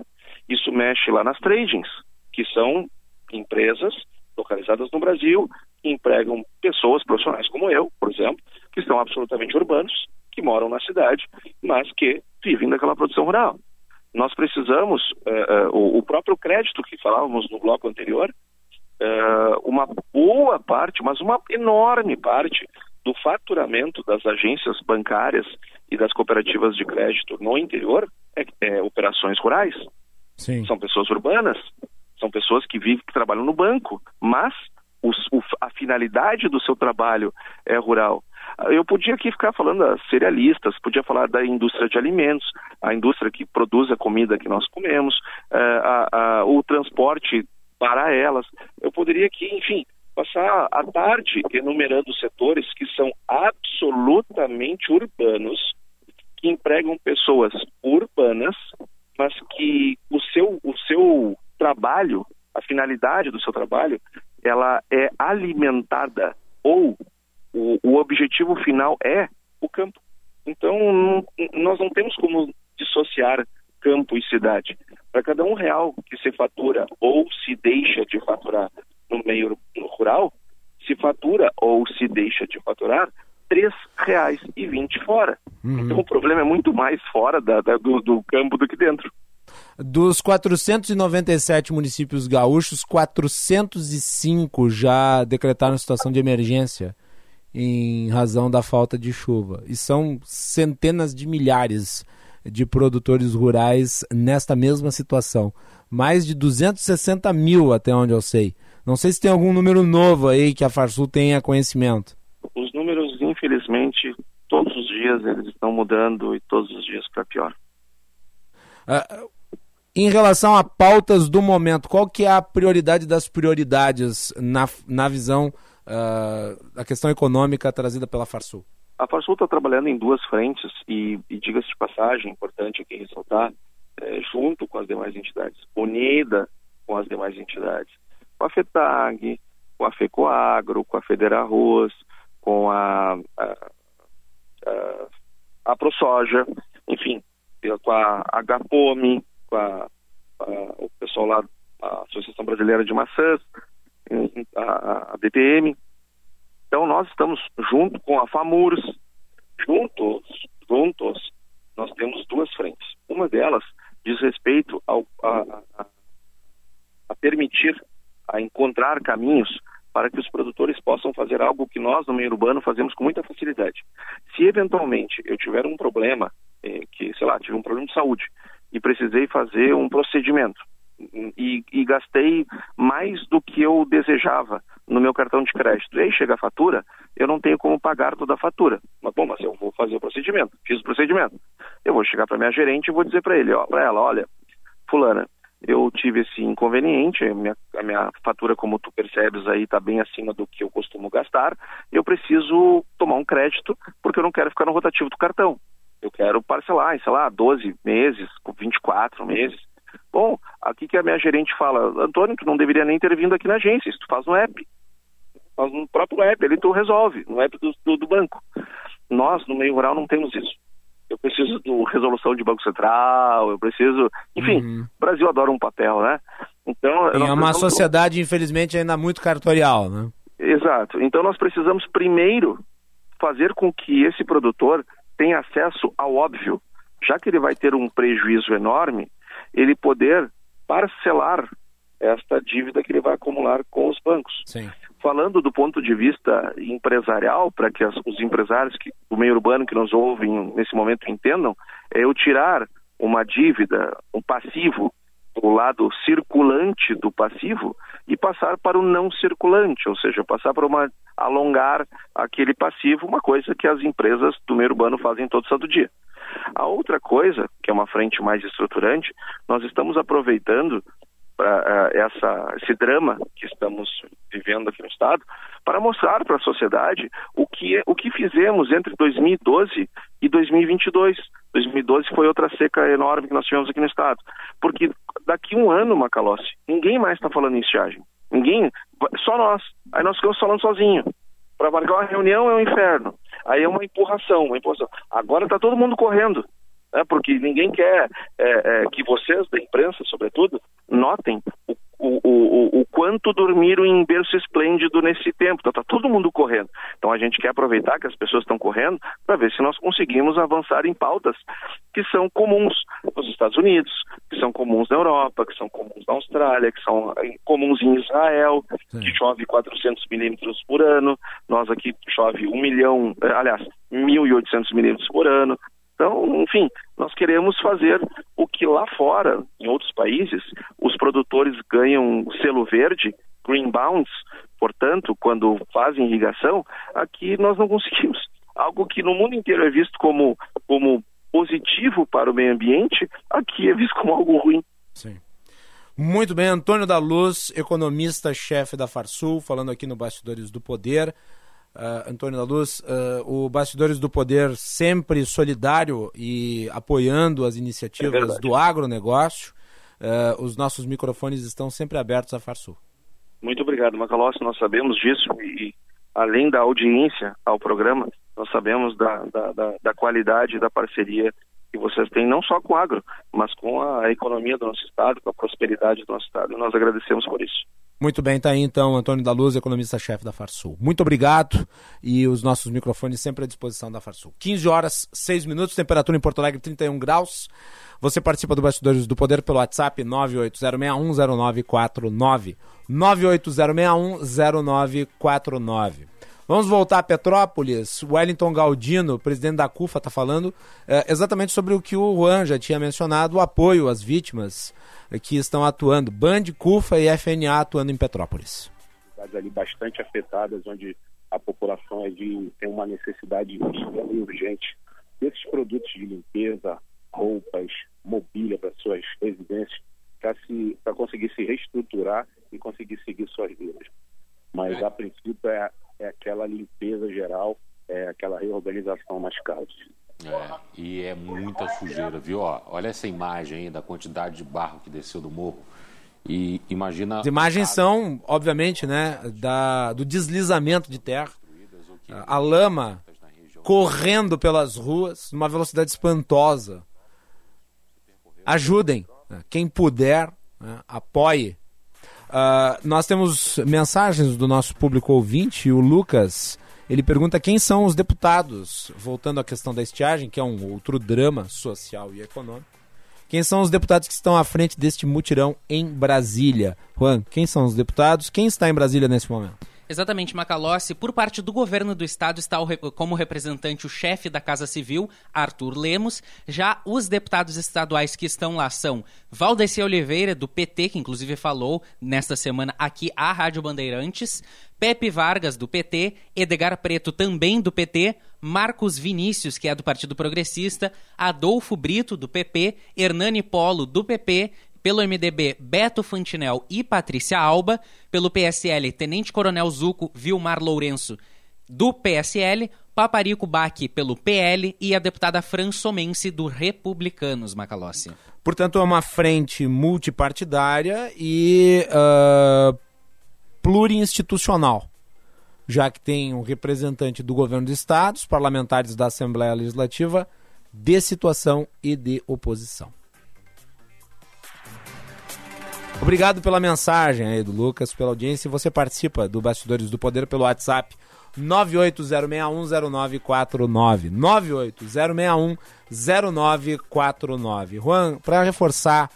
Isso mexe lá nas tradings, que são empresas localizadas no Brasil, que empregam pessoas profissionais como eu, por exemplo, que são absolutamente urbanos, que moram na cidade, mas que vivem daquela produção rural. Nós precisamos, eh, eh, o, próprio crédito que falávamos no bloco anterior, uma boa parte, mas uma enorme parte do faturamento das agências bancárias e das cooperativas de crédito no interior é, é operações rurais. Sim. São pessoas urbanas, são pessoas que vivem, que trabalham no banco, mas os- o- a finalidade do seu trabalho é rural. Eu podia aqui ficar falando das cerealistas, podia falar da indústria de alimentos, a indústria que produz a comida que nós comemos, eh, a- a- o transporte para elas. Eu poderia aqui, enfim, passar a tarde enumerando setores que são absolutamente urbanos, que empregam pessoas urbanas, mas que o seu, o seu trabalho, a finalidade do seu trabalho, ela é alimentada ou o, o objetivo final é o campo. Então, nós não temos como dissociar campo e cidade. Para cada um real que se fatura ou se deixa de faturar no meio rural, se fatura ou se deixa de faturar R$ 3,20 fora. Uhum. Então o problema é muito mais fora da, da, do, do campo do que dentro. Dos 497 municípios gaúchos, 405 já decretaram situação de emergência em razão da falta de chuva. E são centenas de milhares de produtores rurais nesta mesma situação. Mais de 260 mil, até onde eu sei. Não sei se tem algum número novo aí que a Farsul tenha conhecimento. Os números, infelizmente, todos os dias eles estão mudando e todos os dias para pior. Uh, em relação a pautas do momento, qual que é a prioridade das prioridades na, na visão uh, da questão econômica trazida pela Farsul? A Farsul está trabalhando em duas frentes e, e diga-se de passagem, importante aqui ressaltar, é, junto com as demais entidades, unida com as demais entidades com a FETAG, com a FECOAGRO, com a Federarroz, com a, a, a, a ProSoja, enfim, com a HPOME, com a, a, o pessoal lá, a Associação Brasileira de Maçãs, a, a DPM. Então nós estamos junto com a FAMURS, juntos, juntos, nós temos duas frentes. Uma delas diz respeito ao, a, a permitir a encontrar caminhos para que os produtores possam fazer algo que nós no meio urbano fazemos com muita facilidade. Se eventualmente eu tiver um problema, eh, que sei lá, tive um problema de saúde e precisei fazer um procedimento e, e, gastei mais do que eu desejava no meu cartão de crédito. E aí chega a fatura, eu não tenho como pagar toda a fatura. Mas bom, mas eu vou fazer o procedimento, fiz o procedimento. Eu vou chegar para minha gerente e vou dizer para ele, ó, para ela, olha, fulana, eu tive esse inconveniente, a minha, a minha fatura, como tu percebes aí, está bem acima do que eu costumo gastar, eu preciso tomar um crédito porque eu não quero ficar no rotativo do cartão. Eu quero parcelar em, sei lá, 12 meses, 24 meses. Bom, aqui que a minha gerente fala, Antônio, tu não deveria nem ter vindo aqui na agência, isso tu faz no app. Faz no próprio app, ali tu resolve, no app do, do, do banco. Nós, no meio rural, não temos isso eu preciso de resolução de Banco Central, eu preciso. Enfim, uhum. o Brasil adora um papel, né? Então, é uma sociedade, infelizmente, ainda muito cartorial, né? Exato. Então nós precisamos primeiro fazer com que esse produtor tenha acesso ao óbvio. Já que ele vai ter um prejuízo enorme, ele poder parcelar esta dívida que ele vai acumular com os bancos. Sim falando do ponto de vista empresarial, para que as, os empresários que, do meio urbano que nos ouvem nesse momento entendam, é eu tirar uma dívida, um passivo, do lado circulante do passivo e passar para o não circulante, ou seja, passar para uma alongar aquele passivo, uma coisa que as empresas do meio urbano fazem todo santo dia. A outra coisa, que é uma frente mais estruturante, nós estamos aproveitando uh, essa, esse drama que estamos vivendo aqui no Estado, para mostrar para a sociedade o que, o que fizemos entre 2012 e 2022. 2012 foi outra seca enorme que nós tivemos aqui no Estado. Porque daqui um ano, Macalossi, ninguém mais está falando em estiagem. Ninguém, só nós. Aí nós ficamos falando sozinho. Para marcar uma reunião é um inferno. Aí é uma empurração, uma empurração. Agora está todo mundo correndo né, porque ninguém quer é, é, que vocês, da imprensa, sobretudo, notem o, o, o, o quanto dormiram em berço esplêndido nesse tempo. Está então, todo mundo correndo. Então a gente quer aproveitar que as pessoas estão correndo para ver se nós conseguimos avançar em pautas que são comuns nos Estados Unidos, que são comuns na Europa, que são comuns na Austrália, que são comuns em Israel, Sim. que chove 400 milímetros por ano. Nós aqui chove 1 milhão, eh, aliás, 1.800 milímetros por ano. Então, enfim, nós queremos fazer o que lá fora, em outros países, os produtores ganham selo verde, green bounds, portanto, quando fazem irrigação, aqui nós não conseguimos. Algo que no mundo inteiro é visto como, como positivo para o meio ambiente, aqui é visto como algo ruim. Sim. Muito bem, Antônio da Luz, economista-chefe da Farsul, falando aqui no Bastidores do Poder uh, Antônio da Luz, uh, o Bastidores do Poder sempre solidário e apoiando as iniciativas é do agronegócio. Uh, os nossos microfones estão sempre abertos à Farsul. Muito obrigado, Macalossi. Nós sabemos disso e, além da audiência ao programa, nós sabemos da, da, da, da qualidade da parceria que vocês têm, não só com o agro, mas com a economia do nosso Estado, com a prosperidade do nosso Estado. E nós agradecemos por isso. Muito bem, tá aí então Antônio da Luz, economista-chefe da Farsul. Muito obrigado e os nossos microfones sempre à disposição da Farsul. 15 horas, 6 minutos, temperatura em Porto Alegre 31 graus. Você participa do Bastidores do Poder pelo WhatsApp 980610949. 980610949. Vamos voltar a Petrópolis. Wellington Galdino, presidente da CUFA, está falando é, exatamente sobre o que o Juan já tinha mencionado, o apoio às vítimas é, que estão atuando. Band, CUFA e FNA atuando em Petrópolis. Ali bastante afetadas, onde a população é de, tem uma necessidade urgente desses produtos de limpeza, roupas, mobília para suas residências, para conseguir se reestruturar e conseguir seguir suas vidas. Mas, a princípio, é é aquela limpeza geral, é aquela reorganização mais caos. É, e é muita sujeira, viu? Ó, olha essa imagem aí da quantidade de barro que desceu do morro. E imagina. As imagens são, obviamente, né, da, do deslizamento de terra. A lama correndo pelas ruas numa velocidade espantosa. Ajudem, né? quem puder, né, apoie Uh, nós temos mensagens do nosso público ouvinte, o Lucas. Ele pergunta quem são os deputados, voltando à questão da estiagem, que é um outro drama social e econômico. Quem são os deputados que estão à frente deste mutirão em Brasília? Juan, quem são os deputados? Quem está em Brasília nesse momento? Exatamente, Macalossi. Por parte do governo do estado está como representante o chefe da Casa Civil, Arthur Lemos. Já os deputados estaduais que estão lá são Valdeci Oliveira, do PT, que inclusive falou nesta semana aqui à Rádio Bandeirantes, Pepe Vargas, do PT, Edgar Preto, também do PT, Marcos Vinícius, que é do Partido Progressista, Adolfo Brito, do PP, Hernani Polo, do PP, pelo MDB, Beto Fantinel e Patrícia Alba. Pelo PSL, Tenente Coronel Zuco, Vilmar Lourenço, do PSL. Paparico Baque, pelo PL. E a deputada Fran Somense, do Republicanos, Macalossi. Portanto, é uma frente multipartidária e uh, já que tem um representante do governo do Estado, os parlamentares da Assembleia Legislativa, de situação e de oposição. Obrigado pela mensagem aí do Lucas, pela audiência. Você participa do Bastidores do Poder pelo WhatsApp 980610949. 980610949. Juan, para reforçar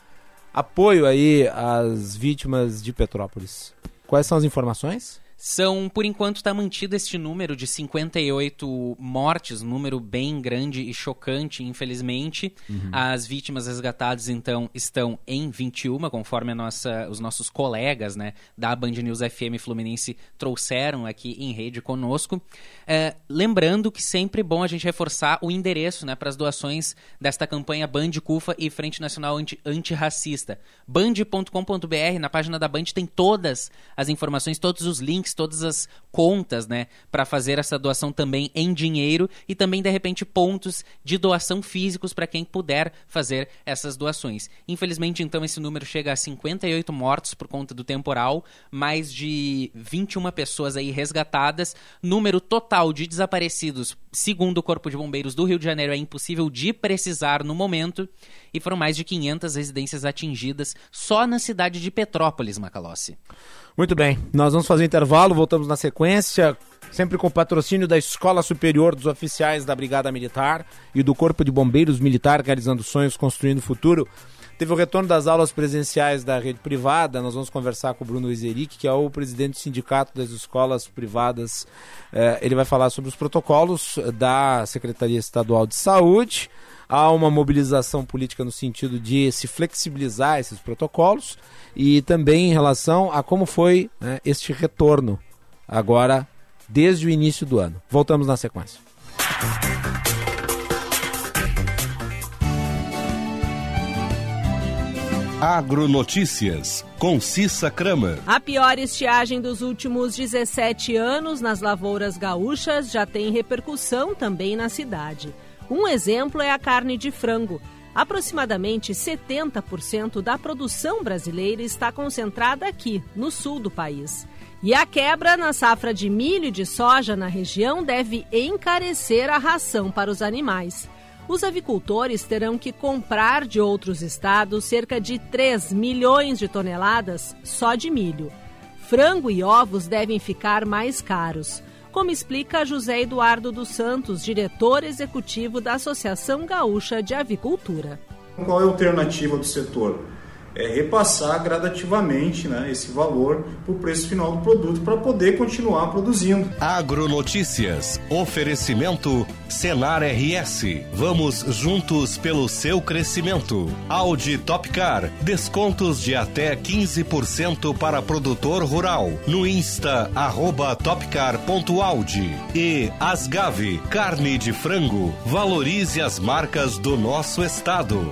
apoio aí às vítimas de Petrópolis. Quais são as informações? São, por enquanto, está mantido este número de 58 mortes, número bem grande e chocante, infelizmente. Uhum. As vítimas resgatadas, então, estão em 21, conforme nossa, os nossos colegas né, da Band News FM Fluminense trouxeram aqui em rede conosco. É, lembrando que sempre é bom a gente reforçar o endereço né, para as doações desta campanha Band Cufa e Frente Nacional Anti, Antirracista. Band.com.br, na página da Band, tem todas as informações, todos os links todas as contas, né, para fazer essa doação também em dinheiro e também de repente pontos de doação físicos para quem puder fazer essas doações. Infelizmente, então esse número chega a 58 mortos por conta do temporal, mais de 21 pessoas aí resgatadas, número total de desaparecidos, segundo o Corpo de Bombeiros do Rio de Janeiro é impossível de precisar no momento, e foram mais de 500 residências atingidas só na cidade de Petrópolis, Macalossi. Muito bem, nós vamos fazer intervalo, voltamos na sequência, sempre com patrocínio da Escola Superior dos Oficiais da Brigada Militar e do Corpo de Bombeiros Militar Realizando Sonhos, Construindo o Futuro. Teve o retorno das aulas presenciais da rede privada. Nós vamos conversar com o Bruno Izeric, que é o presidente do Sindicato das Escolas Privadas. É, ele vai falar sobre os protocolos da Secretaria Estadual de Saúde. Há uma mobilização política no sentido de se flexibilizar esses protocolos e também em relação a como foi né, este retorno agora desde o início do ano. Voltamos na sequência. Agronotícias, com Cissa Kramer. A pior estiagem dos últimos 17 anos nas lavouras gaúchas já tem repercussão também na cidade. Um exemplo é a carne de frango. Aproximadamente 70% da produção brasileira está concentrada aqui, no sul do país. E a quebra na safra de milho e de soja na região deve encarecer a ração para os animais. os avicultores terão que comprar de outros estados cerca de 3 milhões de toneladas só de milho. Frango e ovos devem ficar mais caros, como explica José Eduardo dos Santos, diretor executivo da Associação Gaúcha de Avicultura. Qual é a alternativa do setor? É, repassar gradativamente né, esse valor para o preço final do produto para poder continuar produzindo. Agronotícias. Oferecimento Senar RS. Vamos juntos pelo seu crescimento. Audi Topcar. Descontos de até 15% para produtor rural. No Insta, arroba topcar.audi. E Asgave. Carne de frango. Valorize as marcas do nosso estado.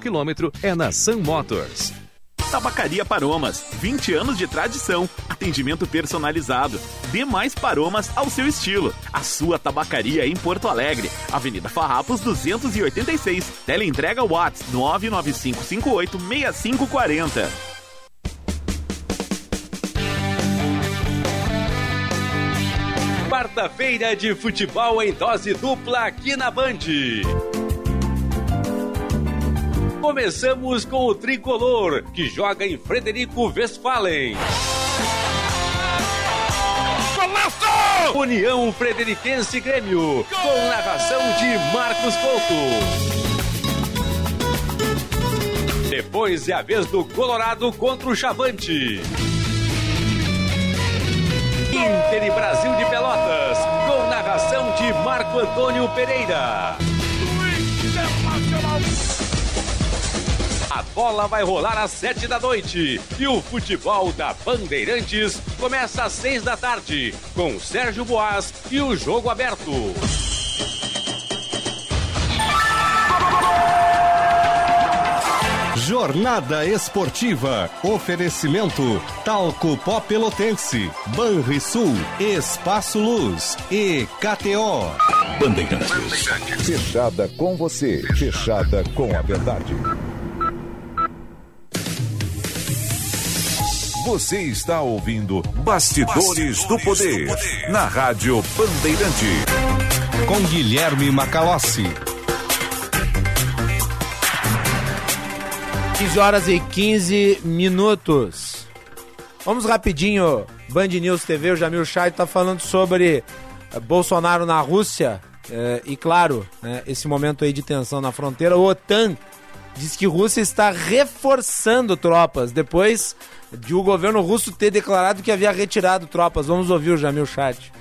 km é na Sun Motors. Tabacaria Paromas, 20 anos de tradição, atendimento personalizado. Dê mais paromas ao seu estilo. A sua tabacaria em Porto Alegre, Avenida Farrapos 286. Teleentrega Watts 995586540. Quarta-feira de futebol em dose dupla aqui na Band. Começamos com o tricolor, que joga em Frederico Westphalen. Golaço! União Frederiquense Grêmio, com narração de Marcos Couto. Depois é a vez do Colorado contra o Chavante. Inter e Brasil de Pelotas, com narração de Marco Antônio Pereira. Bola vai rolar às sete da noite e o futebol da Bandeirantes começa às seis da tarde com Sérgio Boas e o jogo aberto. Jornada Esportiva. Oferecimento Talco Pó Pelotense, Banrisul, Espaço Luz e KTO. Bandeirantes. Fechada com você, fechada com a verdade. Você está ouvindo Bastidores, Bastidores do, poder, do Poder na Rádio Bandeirante. Com Guilherme Macalossi. 15 horas e 15 minutos. Vamos rapidinho, Band News TV, o Jamil Chay está falando sobre eh, Bolsonaro na Rússia eh, e, claro, né, esse momento aí de tensão na fronteira. O OTAN diz que Rússia está reforçando tropas depois de o governo russo ter declarado que havia retirado tropas. Vamos ouvir o Jamil Chat.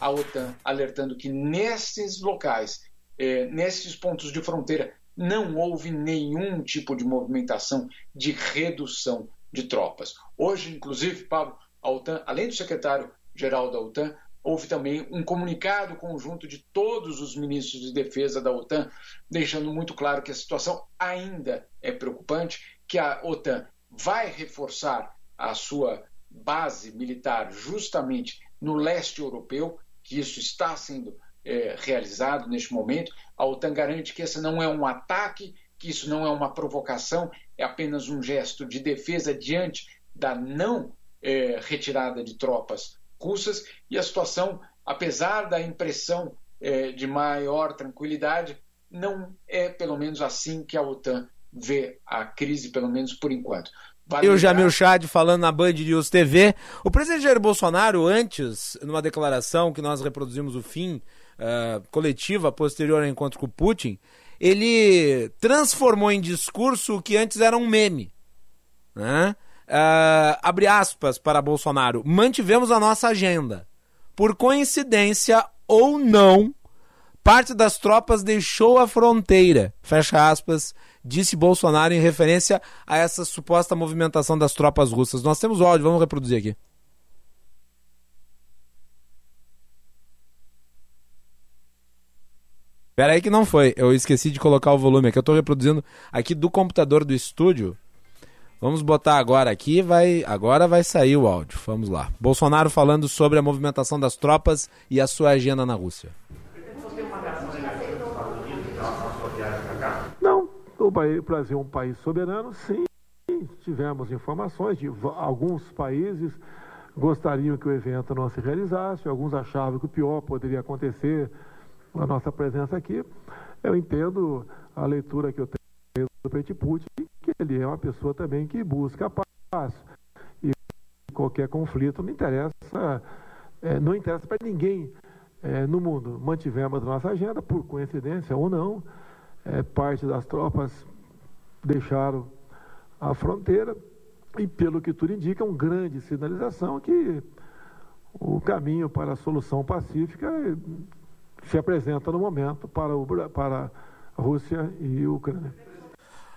A OTAN alertando que nesses locais, eh, nesses pontos de fronteira, não houve nenhum tipo de movimentação de redução de tropas. Hoje, inclusive, Pablo, a OTAN, além do secretário-geral da OTAN, houve também um comunicado conjunto de todos os ministros de defesa da OTAN, deixando muito claro que a situação ainda é preocupante, que a OTAN vai reforçar a sua base militar justamente no leste europeu, que isso está sendo é, realizado neste momento. A OTAN garante que esse não é um ataque, que isso não é uma provocação, é apenas um gesto de defesa diante da não é, retirada de tropas russas. E a situação, apesar da impressão é, de maior tranquilidade, não é pelo menos assim que a OTAN vê a crise, pelo menos por enquanto. Vale e o Jamil Chad falando na Band News TV. O presidente Jair Bolsonaro, antes, numa declaração que nós reproduzimos o fim, uh, coletiva, posterior ao encontro com o Putin, ele transformou em discurso o que antes era um meme. Né? Uh, abre aspas para Bolsonaro. Mantivemos a nossa agenda. Por coincidência ou não, parte das tropas deixou a fronteira. Fecha aspas disse Bolsonaro em referência a essa suposta movimentação das tropas russas. Nós temos áudio, vamos reproduzir aqui. Pera aí que não foi, eu esqueci de colocar o volume aqui, eu estou reproduzindo aqui do computador do estúdio. Vamos botar agora aqui, vai, agora vai sair o áudio. Vamos lá. Bolsonaro falando sobre a movimentação das tropas e a sua agenda na Rússia. O Brasil é um país soberano, sim. Tivemos informações de alguns países gostariam que o evento não se realizasse, alguns achavam que o pior poderia acontecer na nossa presença aqui. Eu entendo a leitura que eu tenho do Petit Putin, ele é uma pessoa também que busca a paz. E qualquer conflito não interessa, é, não interessa para ninguém é, no mundo. Mantivemos nossa agenda, por coincidência ou não é, parte das tropas deixaram a fronteira e, pelo que tudo indica, uma grande sinalização que o caminho para a solução pacífica se apresenta no momento para, o, para a Rússia e a Ucrânia.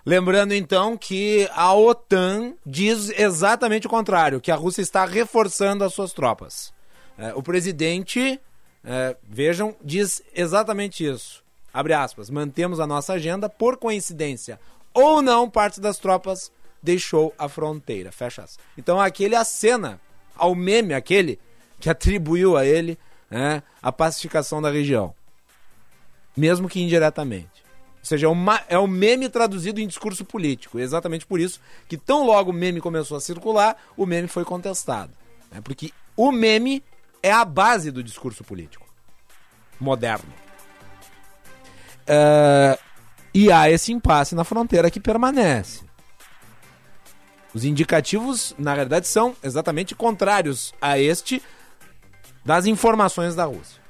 Lembrando então que a OTAN diz exatamente o contrário, que a Rússia está reforçando as suas tropas. É, o presidente, é, vejam, diz exatamente isso abre aspas, mantemos a nossa agenda, por coincidência ou não, parte das tropas deixou a fronteira, fecha aspas. Então aquele acena ao meme, aquele que atribuiu a ele né, a pacificação da região, mesmo que indiretamente. Ou seja, é, uma, é um meme traduzido em discurso político. Exatamente por isso que tão logo o meme começou a circular, o meme foi contestado. Né, porque o meme é a base do discurso político moderno. Uh, e há esse impasse na fronteira que permanece. Os indicativos, na verdade, são exatamente contrários a este das informações da Rússia.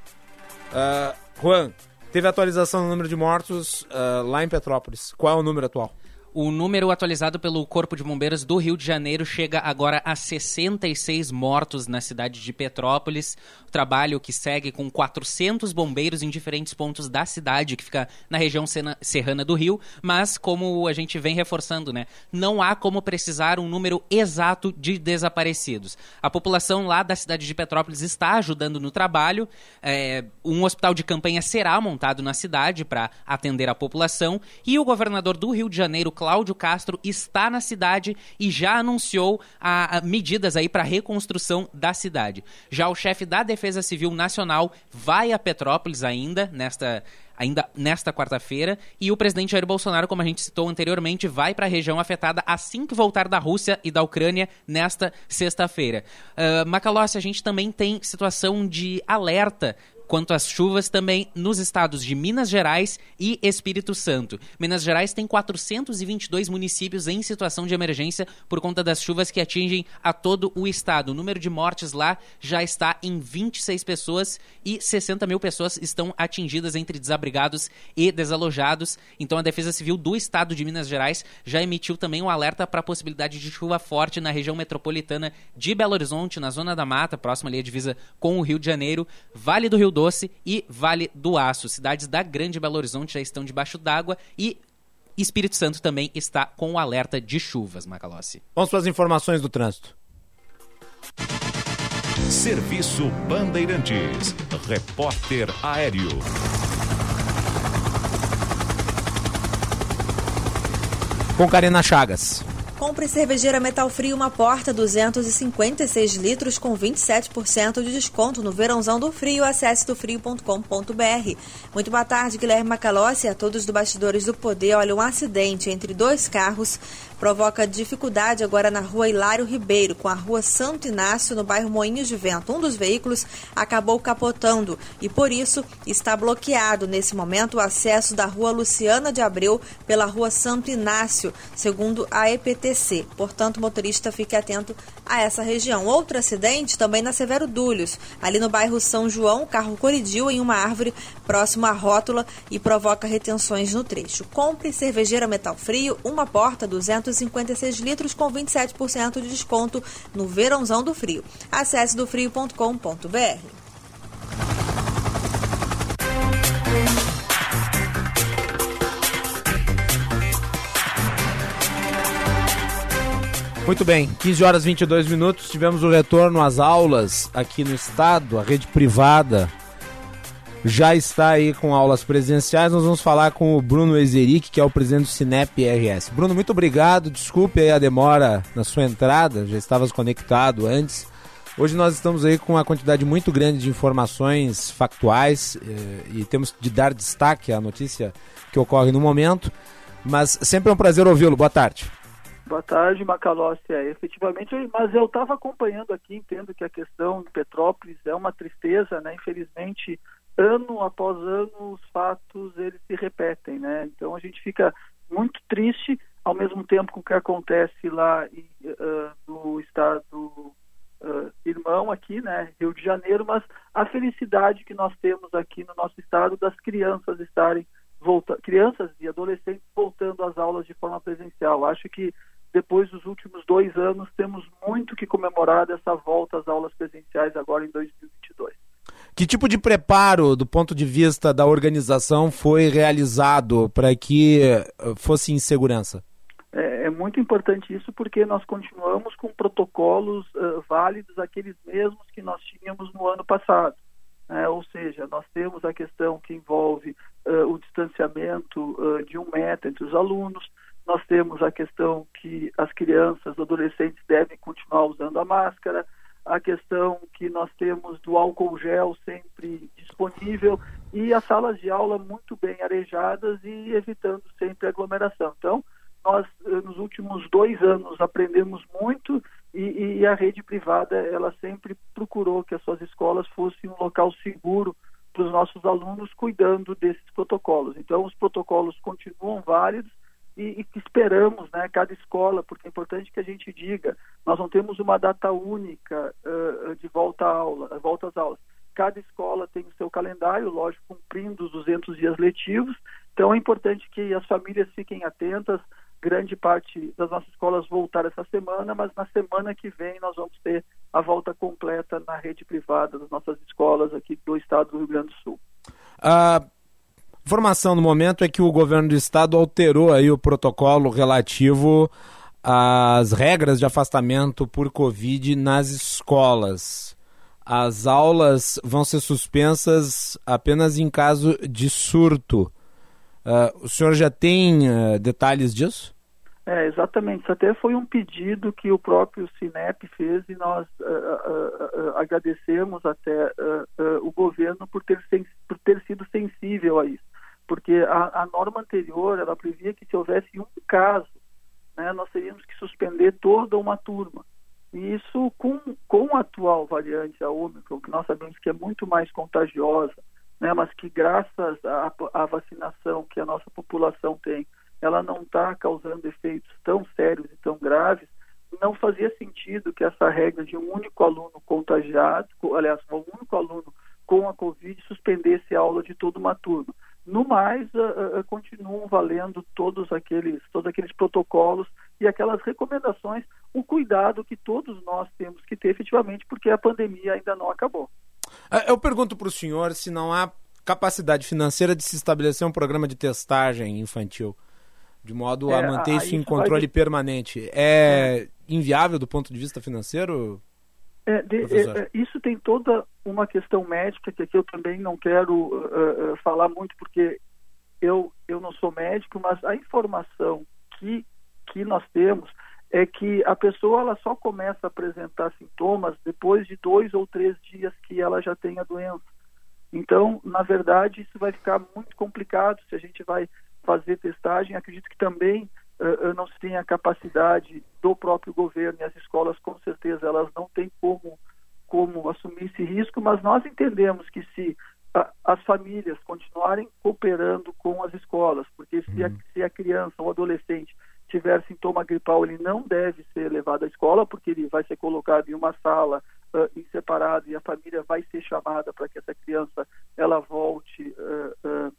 Uh, Juan, teve atualização no número de mortos uh, lá em Petrópolis. Qual é o número atual? O número atualizado pelo Corpo de Bombeiros do Rio de Janeiro chega agora a 66 mortos na cidade de Petrópolis. O trabalho que segue com 400 bombeiros em diferentes pontos da cidade, que fica na região serrana do Rio. Mas, como a gente vem reforçando, né, não há como precisar um número exato de desaparecidos. A população lá da cidade de Petrópolis está ajudando no trabalho. É, um hospital de campanha será montado na cidade para atender a população. E o governador do Rio de Janeiro, Cláudio Castro está na cidade e já anunciou a, a medidas aí para reconstrução da cidade. Já o chefe da Defesa Civil Nacional vai a Petrópolis ainda nesta ainda nesta quarta-feira. E o presidente Jair Bolsonaro, como a gente citou anteriormente, vai para a região afetada assim que voltar da Rússia e da Ucrânia nesta sexta-feira. Uh, Macalossi, a gente também tem situação de alerta quanto às chuvas também nos estados de Minas Gerais e Espírito Santo. Minas Gerais tem 422 municípios em situação de emergência por conta das chuvas que atingem a todo o estado. O número de mortes lá já está em 26 pessoas e 60 mil pessoas estão atingidas entre desabrigados e desalojados. Então a Defesa Civil do estado de Minas Gerais já emitiu também um alerta para a possibilidade de chuva forte na região metropolitana de Belo Horizonte, na zona da mata, próxima ali à divisa com o Rio de Janeiro, Vale do Rio Doce e Vale do Aço. Cidades da Grande Belo Horizonte já estão debaixo d'água e Espírito Santo também está com o alerta de chuvas, Macalossi. Vamos para as informações do trânsito. Serviço Bandeirantes. Repórter Aéreo. Com Karina Chagas. Compre cervejeira Metal Frio uma porta 256 litros com 27% de desconto no verãozão do frio. Acesse dofrio.com.br. Muito boa tarde, Guilherme Macalossi a todos do Bastidores do Poder. Olha, um acidente entre dois carros provoca dificuldade agora na rua Hilário Ribeiro, com a rua Santo Inácio, no bairro Moinhos de Vento. Um dos veículos acabou capotando e, por isso, está bloqueado nesse momento o acesso da rua Luciana de Abreu pela rua Santo Inácio, segundo a EPTC. Portanto, o motorista fique atento a essa região. Outro acidente também na Severo Dúlios, ali no bairro São João, o carro colidiu em uma árvore próximo à rótula e provoca retenções no trecho. Compre cervejeira metal frio, uma porta 256 litros com 27% de desconto no verãozão do frio. Acesse dofrio.com.br. Muito bem, 15 horas e 22 minutos, tivemos o retorno às aulas aqui no estado, a rede privada já está aí com aulas presenciais. Nós vamos falar com o Bruno Ezeric, que é o presidente do Cinep RS. Bruno, muito obrigado. Desculpe aí a demora na sua entrada, já estavas conectado antes. Hoje nós estamos aí com uma quantidade muito grande de informações factuais eh, e temos de dar destaque à notícia que ocorre no momento. Mas sempre é um prazer ouvi-lo. Boa tarde. Boa tarde, Macalossi. É, efetivamente, mas eu estava acompanhando aqui, entendo que a questão de Petrópolis é uma tristeza, né? Infelizmente, ano após ano, os fatos eles se repetem, né? Então a gente fica muito triste, ao mesmo tempo com o que acontece lá uh, no estado uh, irmão aqui, né, Rio de Janeiro, mas a felicidade que nós temos aqui no nosso estado das crianças estarem volta crianças e adolescentes voltando às aulas de forma presencial. Acho que depois dos últimos dois anos temos muito que comemorar dessa volta às aulas presenciais agora em 2022. Que tipo de preparo, do ponto de vista da organização, foi realizado para que eh, fosse em segurança? É, é, muito importante isso porque nós continuamos com protocolos uh, válidos, aqueles mesmos que nós tínhamos no ano passado. É, ou seja, nós temos a questão que envolve uh, o distanciamento uh, de um metro entre os alunos, nós temos a questão que as crianças, adolescentes devem continuar usando a máscara, a questão que nós temos do álcool gel sempre disponível e as salas de aula muito bem arejadas e evitando sempre aglomeração. Então, nós eh, nos últimos dois anos aprendemos muito e, e, a rede privada ela sempre procurou que as suas escolas fossem um local seguro para os nossos alunos, cuidando desses protocolos. Então, os protocolos continuam válidos e, e esperamos, né, cada escola, porque é importante que a gente diga, nós não temos uma data única uh, de volta aula, volta às aulas. Cada escola tem o seu calendário, lógico, cumprindo os 200 dias letivos. Então é importante que as famílias fiquem atentas. Grande parte das nossas escolas voltar essa semana, mas na semana que vem nós vamos ter a volta completa na rede privada das nossas escolas aqui do estado do Rio Grande do Sul. Uh Informação no momento é que o governo do estado alterou aí o protocolo relativo às regras de afastamento por Covid nas escolas. As aulas vão ser suspensas apenas em caso de surto. Uh, o senhor já tem uh, detalhes disso? É, exatamente. Isso até foi um pedido que o próprio Cinep fez e nós uh, agradecemos até o governo por ter, por ter sido sensível a isso porque a, a, norma anterior ela previa que se houvesse um caso, né, nós teríamos que suspender toda uma turma. E isso, com, com a atual variante, a Omicron, que nós sabemos que é muito mais contagiosa, né, mas que graças à, à vacinação que a nossa população tem, ela não está causando efeitos tão sérios e tão graves, não fazia sentido que essa regra de um único aluno contagiado, aliás, um único aluno com a Covid suspendesse a aula de toda uma turma. No mais, uh, uh, continuam valendo todos aqueles, todos aqueles protocolos e aquelas recomendações, o cuidado que todos nós temos que ter efetivamente, porque a pandemia ainda não acabou. Eu pergunto para o senhor se não há capacidade financeira de se estabelecer um programa de testagem infantil, de modo é, a manter isso em controle vai... permanente. É, é inviável do ponto de vista financeiro? É, de, é, isso tem toda uma questão médica que aqui eu também não quero uh, uh, falar muito porque eu, eu não sou médico, mas a informação que, que nós temos é que a pessoa ela só começa a apresentar sintomas depois de dois ou três dias que ela já tem a doença. Então, na verdade, isso vai ficar muito complicado se a gente vai fazer testagem. Acredito que também uh, não se tem a capacidade do próprio governo e as escolas, com certeza, elas não têm como, como assumir esse risco, mas nós entendemos que se as famílias continuarem cooperando com as escolas, porque se, a, uhum. se a criança ou adolescente tiver sintoma gripal, ele não deve ser levado à escola, porque ele vai ser colocado em uma sala uh, em separado e a família vai ser chamada para que essa criança ela volte uh, uh,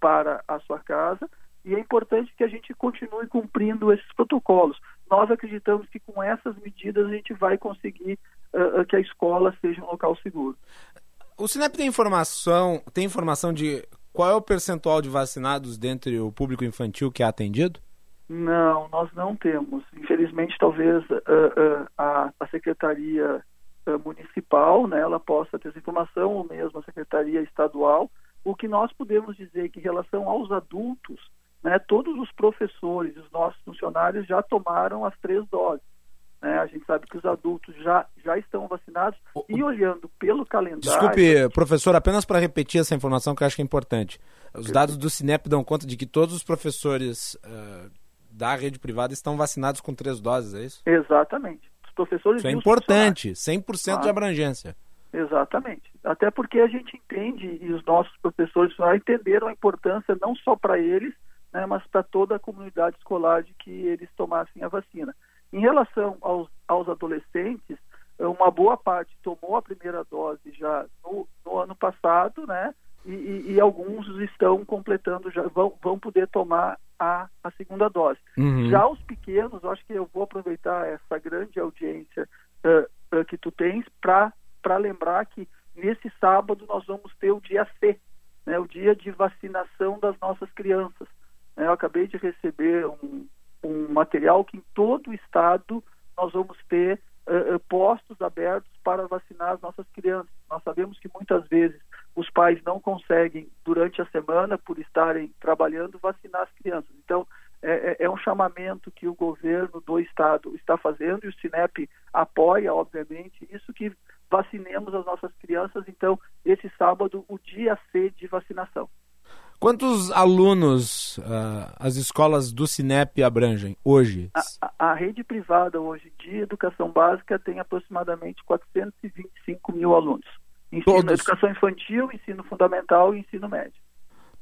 para a sua casa e é importante que a gente continue cumprindo esses protocolos. Nós acreditamos que com essas medidas a gente vai conseguir uh, que a escola seja um local seguro. O Sinep tem informação, tem informação de qual é o percentual de vacinados dentre o público infantil que é atendido? Não, nós não temos. Infelizmente, talvez uh, uh, a, a, secretaria municipal, né, ela possa ter essa informação, ou mesmo a secretaria estadual. O que nós podemos dizer é que em relação aos adultos, né, todos os professores, os nossos funcionários já tomaram as três doses. Né? A gente sabe que os adultos já, já estão vacinados e olhando pelo calendário. Desculpe, professor, apenas para repetir essa informação que eu acho que é importante. Os dados do Cinep dão conta de que todos os professores uh, da rede privada estão vacinados com três doses, é isso? Exatamente. Os professores Isso é importante, 100% de abrangência. Exatamente. Até porque a gente entende, e os nossos professores entenderam a importância não só para eles, né, mas para toda a comunidade escolar de que eles tomassem a vacina. Em relação aos, aos adolescentes, uma boa parte tomou a primeira dose já no, no ano passado, né? E, e, e, alguns estão completando, já vão, vão poder tomar a, a segunda dose. Uhum. Já os pequenos, acho que eu vou aproveitar essa grande audiência uh, uh, que tu tens para lembrar que nesse sábado nós vamos ter o dia C, né, o dia de vacinação das nossas crianças. Né, eu acabei de receber um, um material que em todo o estado nós vamos ter uh, postos abertos para vacinar as nossas crianças. Nós sabemos que muitas vezes os pais não conseguem, durante a semana, por estarem trabalhando, vacinar as crianças. Então, é, é, é um chamamento que o governo do estado está fazendo e o Sinep apoia, obviamente, isso que vacinemos as nossas crianças. Então, esse sábado, o dia C de vacinação. Quantos alunos uh, as escolas do Cinep abrangem hoje? A, a, rede privada hoje de educação básica tem aproximadamente 425 mil alunos. Ensino, Todos... Educação infantil, ensino fundamental e ensino médio.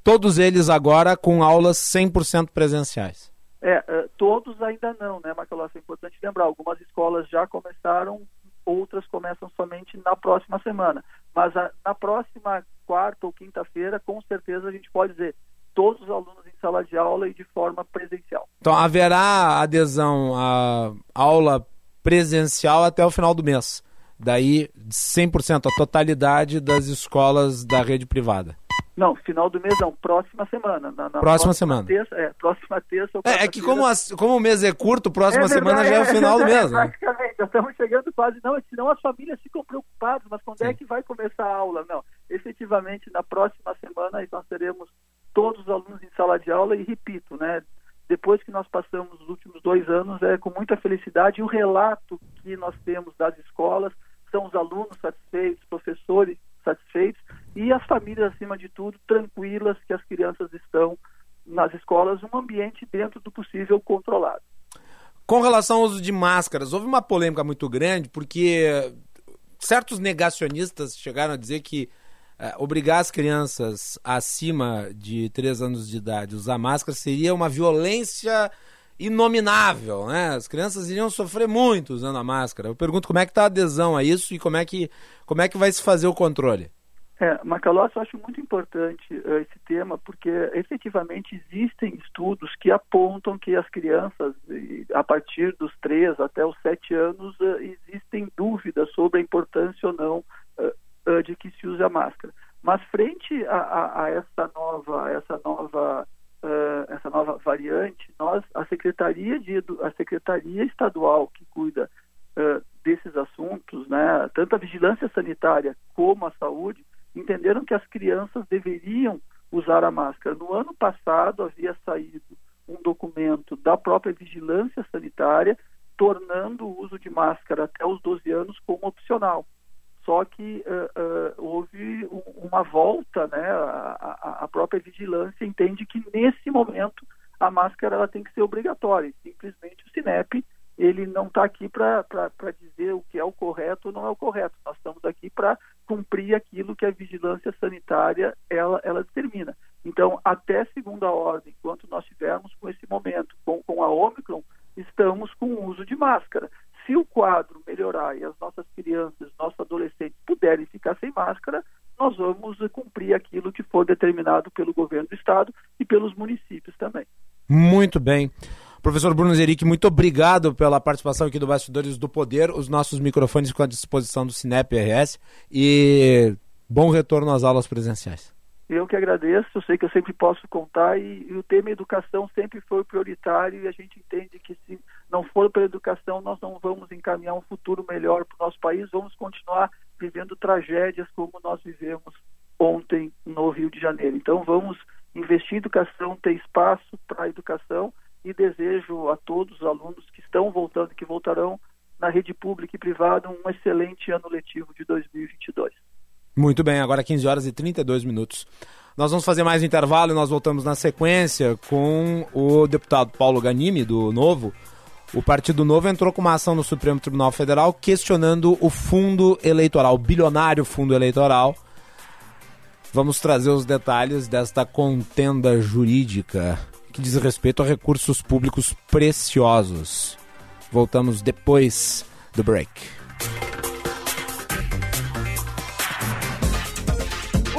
Todos eles agora com aulas 100% presenciais? É, uh, todos ainda não, né, Macalossi? É importante lembrar, algumas escolas já começaram outras começam somente na próxima semana. Mas a, na próxima quarta ou quinta-feira, com certeza a gente pode dizer todos os alunos em sala de aula e de forma presencial. Então haverá adesão à aula presencial até o final do mês. Daí 100%, a totalidade das escolas da rede privada. Não, final do mês não, próxima semana. Na, na próxima, próxima, semana. Terça, é, próxima terça ou É, é que como, as, como o mês é curto, próxima é semana já é o final do mês. Né? Praticamente, já estamos chegando quase. Não, senão as famílias ficam preocupadas, mas quando é Sim. é que vai começar a aula? Não, efetivamente, na próxima semana nós teremos todos os alunos em sala de aula e, repito, né, depois que nós passamos os últimos dois anos, é com muita felicidade, o relato que nós temos das escolas são os alunos satisfeitos, professores satisfeitos e as famílias, acima de tudo, tranquilas que as crianças estão nas escolas, um ambiente dentro do possível controlado. Com relação ao uso de máscaras, houve uma polêmica muito grande porque certos negacionistas chegaram a dizer que obrigar as crianças acima de 3 anos de idade a usar máscara seria uma violência inominável, né? As crianças iriam sofrer muito usando a máscara. Eu pergunto como é que está a adesão a isso e como é que, como é que vai se fazer o controle. É, Macalós, eu acho muito importante uh, esse tema, porque efetivamente existem estudos que apontam que as crianças, a partir dos 3 até os 7 anos, uh, existem dúvidas sobre a importância ou não uh, de que se use a máscara. Mas frente a, a, a essa nova, essa nova, essa nova variante, nós, a secretaria de a secretaria estadual que cuida desses assuntos, né, tanto a vigilância sanitária como a saúde, entenderam que as crianças deveriam usar a máscara. No ano passado havia saído um documento da própria vigilância sanitária tornando o uso de máscara até os 12 anos como opcional. Só que uh, uh, houve um, uma volta, né? A, a, própria vigilância entende que nesse momento a máscara ela tem que ser obrigatória. Simplesmente o Sinep ele não está aqui para dizer o que é o correto ou não é o correto. Nós estamos aqui para cumprir aquilo que a vigilância sanitária ela, ela determina. Então, até segunda ordem, enquanto nós estivermos com esse momento, com, com a Omicron, estamos com o uso de máscara. Se o quadro melhorar e as nossas crianças, nossos adolescentes puderem ficar sem máscara, nós vamos cumprir aquilo que for determinado pelo governo do estado e pelos municípios também. Muito bem. Professor Bruno Zeric, muito obrigado pela participação aqui do Bastidores do Poder. Os nossos microfones ficam à disposição do Cinep RS e bom retorno às aulas presenciais. Eu que agradeço, eu sei que eu sempre posso contar e, e o tema educação sempre foi prioritário e a gente entende que se não for pela educação nós não vamos encaminhar um futuro melhor para o nosso país, vamos continuar vivendo tragédias como nós vivemos ontem no Rio de Janeiro. Então vamos investir em educação, ter espaço para a educação e desejo a todos os alunos que estão voltando e que voltarão na rede pública e privada um excelente ano letivo de 2022. Muito bem, agora 15 horas e 32 minutos. Nós vamos fazer mais um intervalo e nós voltamos na sequência com o deputado Paulo Ganimi, do Novo. O Partido Novo entrou com uma ação no Supremo Tribunal Federal questionando o fundo eleitoral, o bilionário fundo eleitoral. Vamos trazer os detalhes desta contenda jurídica que diz respeito a recursos públicos preciosos. Voltamos depois do break.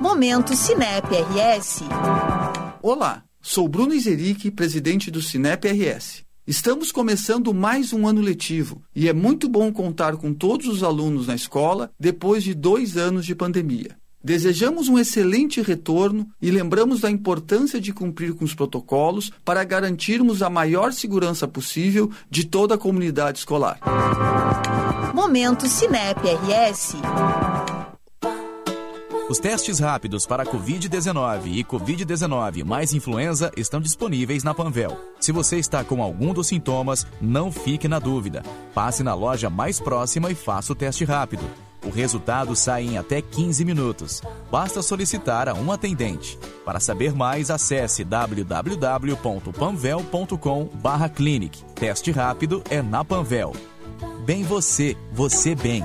Momento Cinep RS. Olá, sou Bruno Izeric, presidente do Cinep RS. Estamos começando mais um ano letivo e é muito bom contar com todos os alunos na escola depois de dois anos de pandemia. Desejamos um excelente retorno e lembramos da importância de cumprir com os protocolos para garantirmos a maior segurança possível de toda a comunidade escolar. Momento Cinep RS. Os testes rápidos para Covid-19 e Covid-19 mais influenza estão disponíveis na Panvel. Se você está com algum dos sintomas, não fique na dúvida. Passe na loja mais próxima e faça o teste rápido. O resultado sai em até 15 minutos. Basta solicitar a um atendente. Para saber mais, acesse www.panvel.com/clinic. Teste rápido é na Panvel. Bem você, você bem.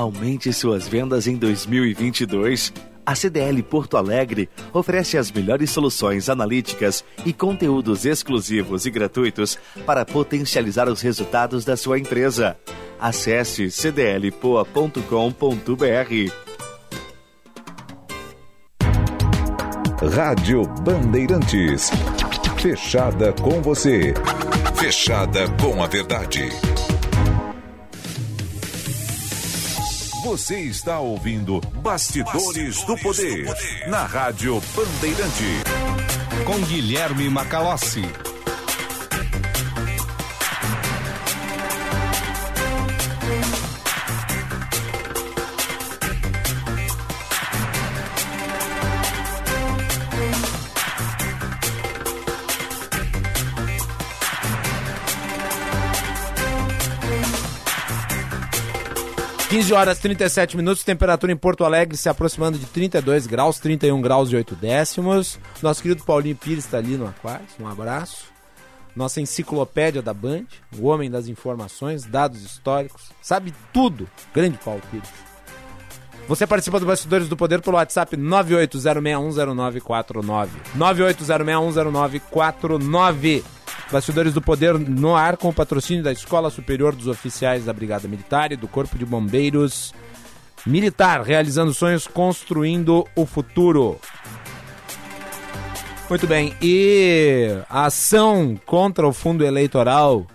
Aumente suas vendas em 2022. A CDL Porto Alegre oferece as melhores soluções analíticas e conteúdos exclusivos e gratuitos para potencializar os resultados da sua empresa. Acesse cdlpoa.com.br. Rádio Bandeirantes. Fechada com você. Fechada com a verdade. Você está ouvindo Bastidores, Bastidores do, poder, do Poder na Rádio Bandeirante. Com Guilherme Macalossi. 15 horas 37 minutos, temperatura em Porto Alegre se aproximando de 32 graus, 31 graus e 8 décimos. Nosso querido Paulinho Pires está ali no Aquário, um abraço. Nossa enciclopédia da Band, o homem das informações, dados históricos, sabe tudo. Grande Paulo Pires. Você participa do Bastidores do Poder pelo WhatsApp 980610949. 980610949. Bastidores do Poder no ar com o patrocínio da Escola Superior dos Oficiais da Brigada Militar e do Corpo de Bombeiros Militar, realizando sonhos, construindo o futuro. Muito bem, e a ação contra o fundo eleitoral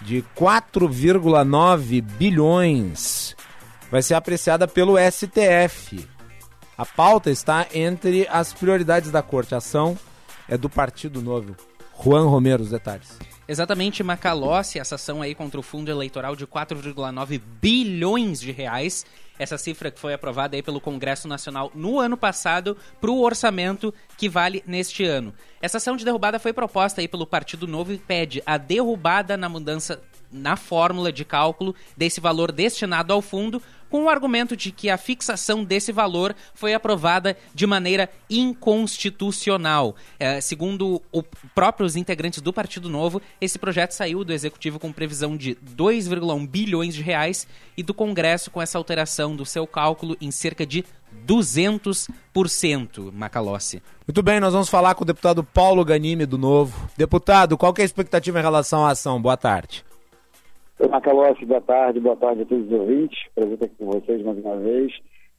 de 4,9 bilhões vai ser apreciada pelo STF. A pauta está entre as prioridades da corte. A ação é do Partido Novo. Juan Romero, os detalhes. Exatamente, Macalossi, essa ação aí contra o fundo eleitoral de 4,9 bilhões de reais. Essa cifra que foi aprovada aí pelo Congresso Nacional no ano passado para o orçamento que vale neste ano. Essa ação de derrubada foi proposta aí pelo Partido Novo e pede a derrubada na mudança na fórmula de cálculo desse valor destinado ao fundo, com o argumento de que a fixação desse valor foi aprovada de maneira inconstitucional. É, segundo os próprios integrantes do Partido Novo, esse projeto saiu do Executivo com previsão de 2,1 bilhões de reais e do Congresso com essa alteração do seu cálculo em cerca de 200%, Macalossi. Muito bem, nós vamos falar com o deputado Paulo Ganime do Novo. Deputado, qual é a expectativa em relação à ação? Boa tarde. Oi, Macalossi, boa tarde, boa tarde a todos os ouvintes. Prazer estar aqui com vocês mais uma vez.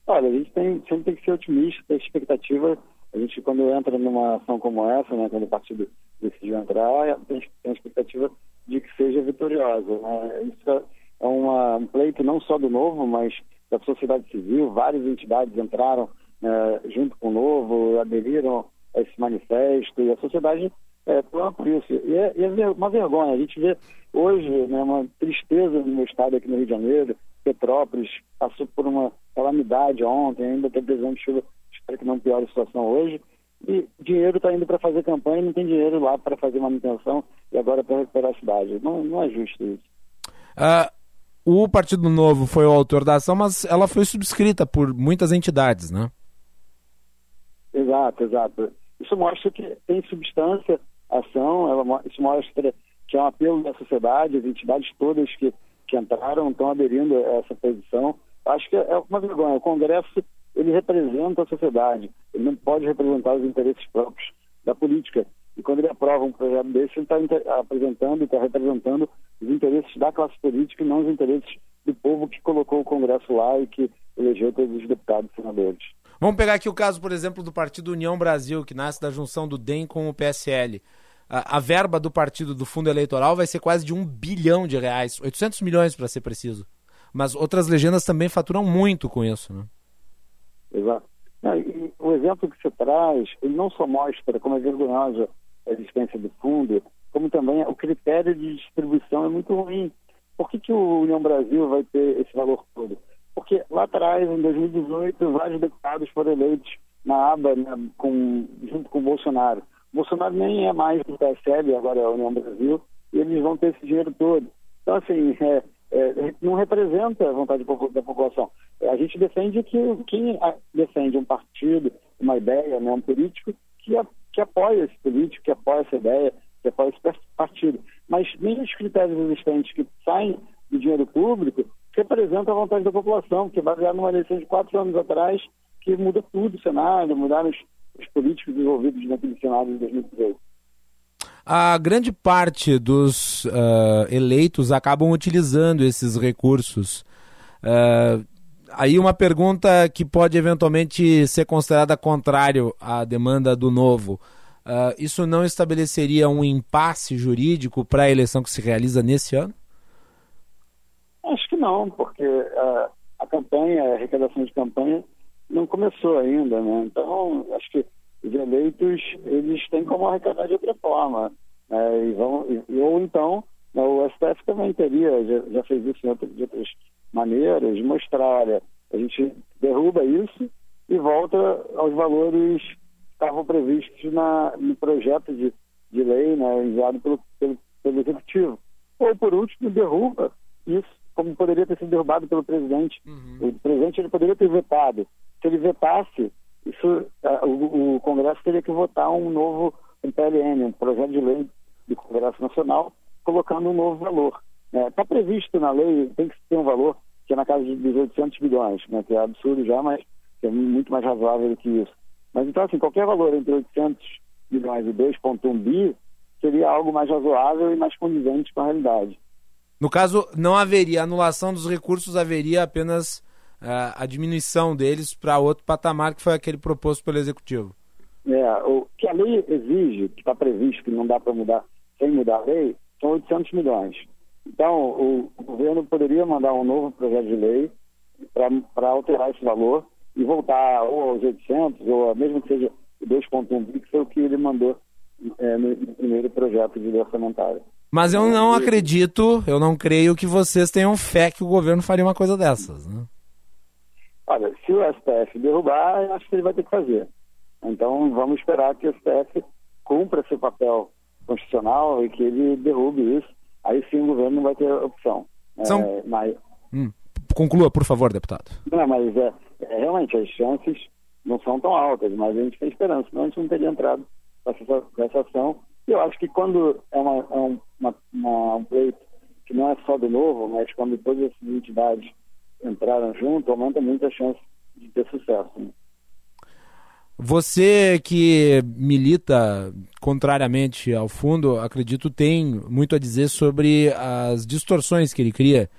Olha, a gente tem, sempre tem que ser otimista, ter expectativa. A gente, quando entra numa ação como essa, né, quando o partido decidiu entrar, tem, tem a expectativa de que seja vitoriosa. Né? Isso é uma, um pleito não só do Novo, mas da sociedade civil. Várias entidades entraram né, junto com o Novo, aderiram a esse manifesto, e a sociedade é, por isso. E é, é uma vergonha. A gente vê hoje né, uma tristeza no meu estado aqui no Rio de Janeiro. Petrópolis passou por uma calamidade ontem, ainda tem previsão de chuva. Espero que não piore a situação hoje. E dinheiro está indo para fazer campanha, não tem dinheiro lá para fazer manutenção e agora para recuperar a cidade. Não, não é justo isso. Uh, o Partido Novo foi o autor da ação, mas ela foi subscrita por muitas entidades, né? Exato, exato. Isso mostra que tem substância ação, ela, isso mostra que é um apelo da sociedade, as entidades todas que, que entraram estão aderindo a essa posição. Acho que é uma vergonha. O Congresso ele representa a sociedade, ele não pode representar os interesses próprios da política. E quando ele aprova um projeto desse, ele está apresentando e está representando os interesses da classe política e não os interesses do povo que colocou o Congresso lá e que elegeu todos os deputados e senadores. Vamos pegar aqui o caso, por exemplo, do Partido União Brasil, que nasce da junção do DEM com o PSL. A, verba do partido do fundo eleitoral vai ser quase de um bilhão de reais, 800 milhões para ser preciso. Mas outras legendas também faturam muito com isso, né? Exato. O exemplo que você traz, ele não só mostra como é vergonhosa a existência do fundo, como também o critério de distribuição é muito ruim. Por que, que o União Brasil vai ter esse valor todo? Porque lá atrás, em 2018, vários deputados foram eleitos na aba né, com, junto com o Bolsonaro. Bolsonaro nem é mais do PSL, agora é a União Brasil, e eles vão ter esse dinheiro todo. Então, assim, é, é, não representa a vontade da população. A gente defende que quem defende um partido, uma ideia, né, um político, que, que apoia esse político, que apoia essa ideia, que apoia esse partido. Mas nem os critérios existentes que saem do dinheiro público representam a vontade da população, que é baseado numa eleição de quatro anos atrás, que muda tudo o cenário, mudaram os, os políticos envolvidos naquele cenário de 2018. A grande parte dos uh, eleitos acabam utilizando esses recursos. Uh, aí uma pergunta que pode eventualmente ser considerada contrário à demanda do novo. Uh, isso não estabeleceria um impasse jurídico para a eleição que se realiza nesse ano? Acho que não, porque uh, a campanha, a arrecadação de campanha não começou ainda, né? Então, acho que os eleitos, eles têm como arrecadar de outra forma. Né? E vão, e, ou então, né, o STF também teria, já, já fez isso de outras maneiras, mostrar, olha, a gente derruba isso e volta aos valores estavam previstos na, no projeto de, de lei né, enviado pelo, pelo, pelo Executivo. Ou, por último, derruba isso, como poderia ter sido derrubado pelo presidente. Uhum. O presidente ele poderia ter vetado. Se ele vetasse, isso, uh, o, o, Congresso teria que votar um novo um PLN, um projeto de lei do Congresso Nacional, colocando um novo valor. Está é, previsto na lei, tem que ter um valor que é na casa dos 800 bilhões, né, que é absurdo já, mas é muito mais razoável do que isso. Mas então, assim, qualquer valor entre 800 milhões e 2,1 bi seria algo mais razoável e mais condizente com a realidade. No caso, não haveria anulação dos recursos, haveria apenas uh, a diminuição deles para outro patamar que foi aquele proposto pelo Executivo. É, o que a lei exige, que está previsto, que não dá para mudar sem mudar a lei, são 800 milhões. Então, o governo poderia mandar um novo projeto de lei para alterar esse valor e voltar ou aos 800, ou mesmo que seja 2,1 bi, que foi o que ele mandou é, no, no, primeiro projeto de lei orçamentária. Mas eu não acredito, eu não creio que vocês tenham fé que o governo faria uma coisa dessas. Né? Olha, se o STF derrubar, eu acho que ele vai ter que fazer. Então vamos esperar que o STF cumpra seu papel constitucional e que ele derrube isso. Aí sim o governo não vai ter opção. São... É, mas... Hum. Conclua, por favor, deputado. Não, mas é, é, realmente as chances não são tão altas, mas a gente tem esperança, senão a gente não teria entrado com essa ação. Eu acho que quando é, uma, é uma, uma, um pleito que não é só do novo, mas quando todas essas entidades entraram junto, aumenta muito a chance de ter sucesso. Né? Você que milita contrariamente ao fundo, acredito, tem muito a dizer sobre as distorções que ele cria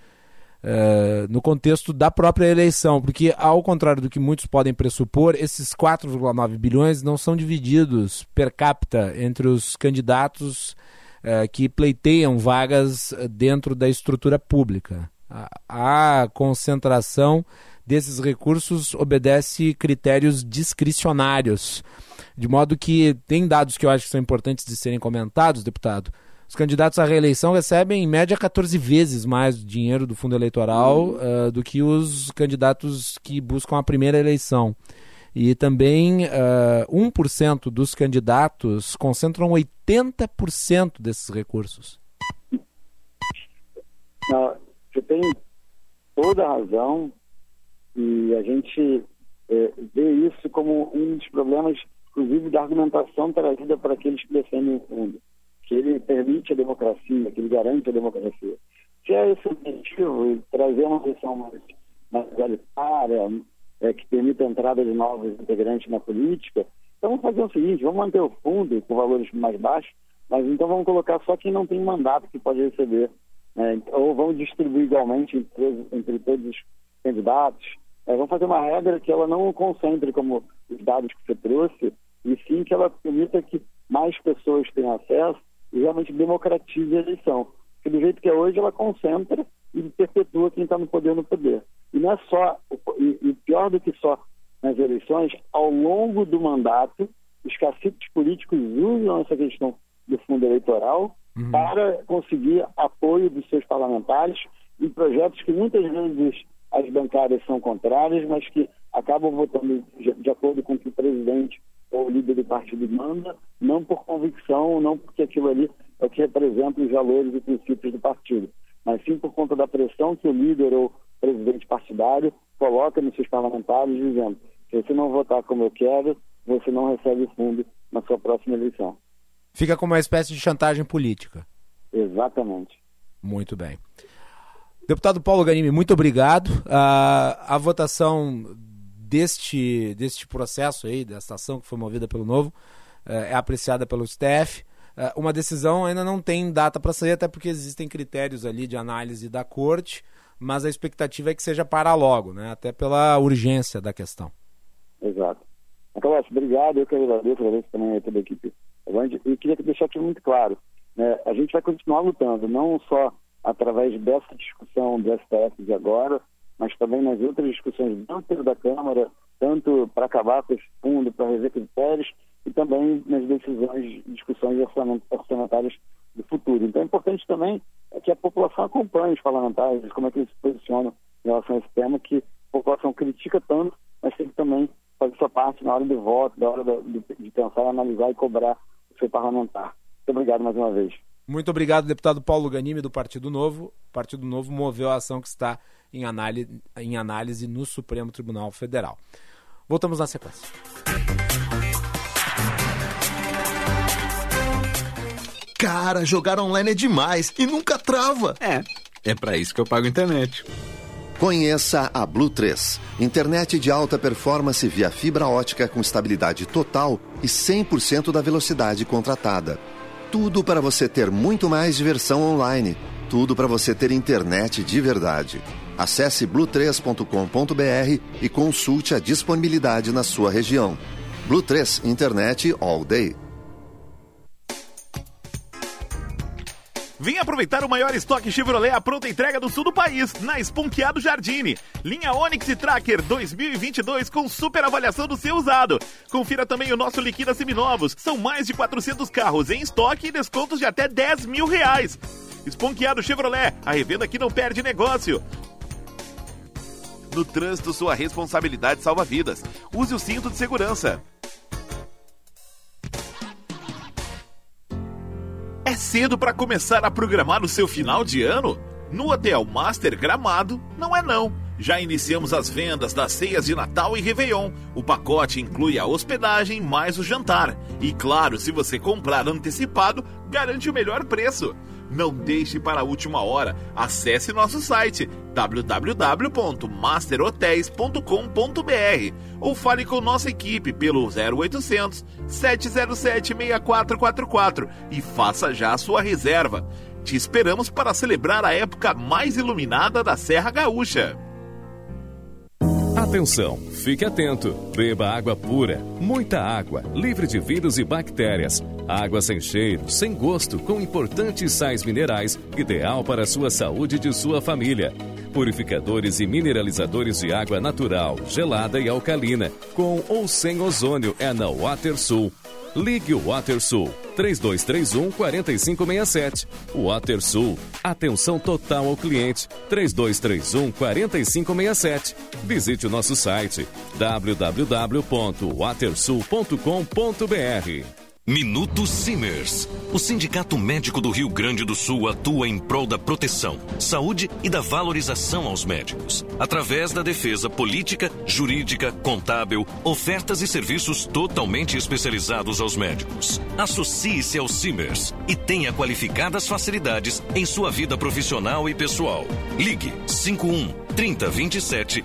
uh, no contexto da própria eleição, porque, ao contrário do que muitos podem pressupor, esses 4,9 bilhões não são divididos per capita entre os candidatos uh, que pleiteiam vagas dentro da estrutura pública. A, a concentração desses recursos obedece critérios discricionários. De modo que tem dados que eu acho que são importantes de serem comentados, deputado. Os candidatos à reeleição recebem, em média, 14 vezes mais dinheiro do fundo eleitoral uh, do que os candidatos que buscam a primeira eleição. E também uh, 1% dos candidatos concentram 80% desses recursos. Não, você tem toda a razão e a gente é, vê isso como um dos problemas, inclusive, da argumentação trazida para aqueles que defendem o fundo que ele permite a democracia, que ele garante a democracia. Se é esse objetivo, trazer uma visão mais, mais igualitária, é, que permita a entrada de novos integrantes na política, então vamos fazer o seguinte, vamos manter o fundo com valores mais baixos, mas então vamos colocar só quem não tem mandato que pode receber né, ou vão distribuir igualmente entre, entre todos os candidatos. É, vamos fazer uma regra que ela não concentre como os dados que você trouxe, e sim que ela permita que mais pessoas tenham acesso e realmente democratize a eleição. Porque do jeito que é hoje, ela concentra e perpetua quem está no poder no poder. E não é só, e, e pior do que só nas eleições, ao longo do mandato, os caciques políticos usam essa questão do fundo eleitoral uhum. para conseguir apoio dos seus parlamentares em projetos que muitas vezes as bancadas são contrárias, mas que acabam votando de, de acordo com o que o presidente ou o líder do partido manda, não por convicção, não porque aquilo ali é o que representa os valores e princípios do partido, mas sim por conta da pressão que o líder ou presidente partidário coloca nos seus parlamentares, dizendo: se você não votar como eu quero, você não recebe fundo na sua próxima eleição. Fica como uma espécie de chantagem política. Exatamente. Muito bem. Deputado Paulo Ganimi, muito obrigado. Uh, a votação deste, deste processo aí, dessa ação que foi movida pelo Novo, uh, é apreciada pelo STF. Uh, uma decisão ainda não tem data para sair, até porque existem critérios ali de análise da corte, mas a expectativa é que seja para logo, né? até pela urgência da questão. Exato. Então, obrigado, eu que agradeço, agradeço também a toda a equipe. E queria deixar aqui muito claro, né? a gente vai continuar lutando, não só através dessa discussão do STF de agora, mas também nas outras discussões dentro da Câmara, tanto para acabar com esse fundo, para rever critérios, e também nas decisões, discussões orçamentárias do futuro. Então é importante também que a população acompanhe os parlamentares, como é que eles se posicionam em relação a esse tema, que a população critica tanto, mas tem que também fazer sua parte na hora do voto, na hora de, de pensar, analisar e cobrar o seu parlamentar. Muito obrigado mais uma vez. Muito obrigado, deputado Paulo Ganime, do Partido Novo. O Partido Novo moveu a ação que está em análise, em análise no Supremo Tribunal Federal. Voltamos na sequência. Cara, jogar online é demais e nunca trava. É, é para isso que eu pago internet. Conheça a Blue 3, internet de alta performance via fibra ótica com estabilidade total e 100% da velocidade contratada. Tudo para você ter muito mais diversão online. Tudo para você ter internet de verdade. Acesse blue3.com.br e consulte a disponibilidade na sua região. Blue 3 Internet All Day. Vem aproveitar o maior estoque Chevrolet à pronta entrega do sul do país, na Esponqueado Jardine. Linha Onix Tracker 2022 com super avaliação do seu usado. Confira também o nosso Liquida Seminovos. São mais de 400 carros em estoque e descontos de até 10 mil reais. Esponqueado Chevrolet, a revenda que não perde negócio. No trânsito, sua responsabilidade salva vidas. Use o cinto de segurança. É cedo para começar a programar o seu final de ano? No Hotel Master Gramado, não é não. Já iniciamos as vendas das ceias de Natal e Réveillon. O pacote inclui a hospedagem mais o jantar. E claro, se você comprar antecipado, garante o melhor preço. Não deixe para a última hora. Acesse nosso site www.masterhotels.com.br ou fale com nossa equipe pelo 0800 707 6444 e faça já a sua reserva. Te esperamos para celebrar a época mais iluminada da Serra Gaúcha. Atenção, fique atento. Beba água pura, muita água, livre de vírus e bactérias. Água sem cheiro, sem gosto, com importantes sais minerais, ideal para a sua saúde e de sua família. Purificadores e mineralizadores de água natural, gelada e alcalina, com ou sem ozônio é na WaterSul. Ligue o WaterSul 3231 4567. WaterSul, atenção total ao cliente 3231 4567. Visite o nosso site www.watersul.com.br. Minuto Simers. O Sindicato Médico do Rio Grande do Sul atua em prol da proteção, saúde e da valorização aos médicos, através da defesa política, jurídica, contábil, ofertas e serviços totalmente especializados aos médicos. Associe-se ao Simers e tenha qualificadas facilidades em sua vida profissional e pessoal. Ligue 51 3027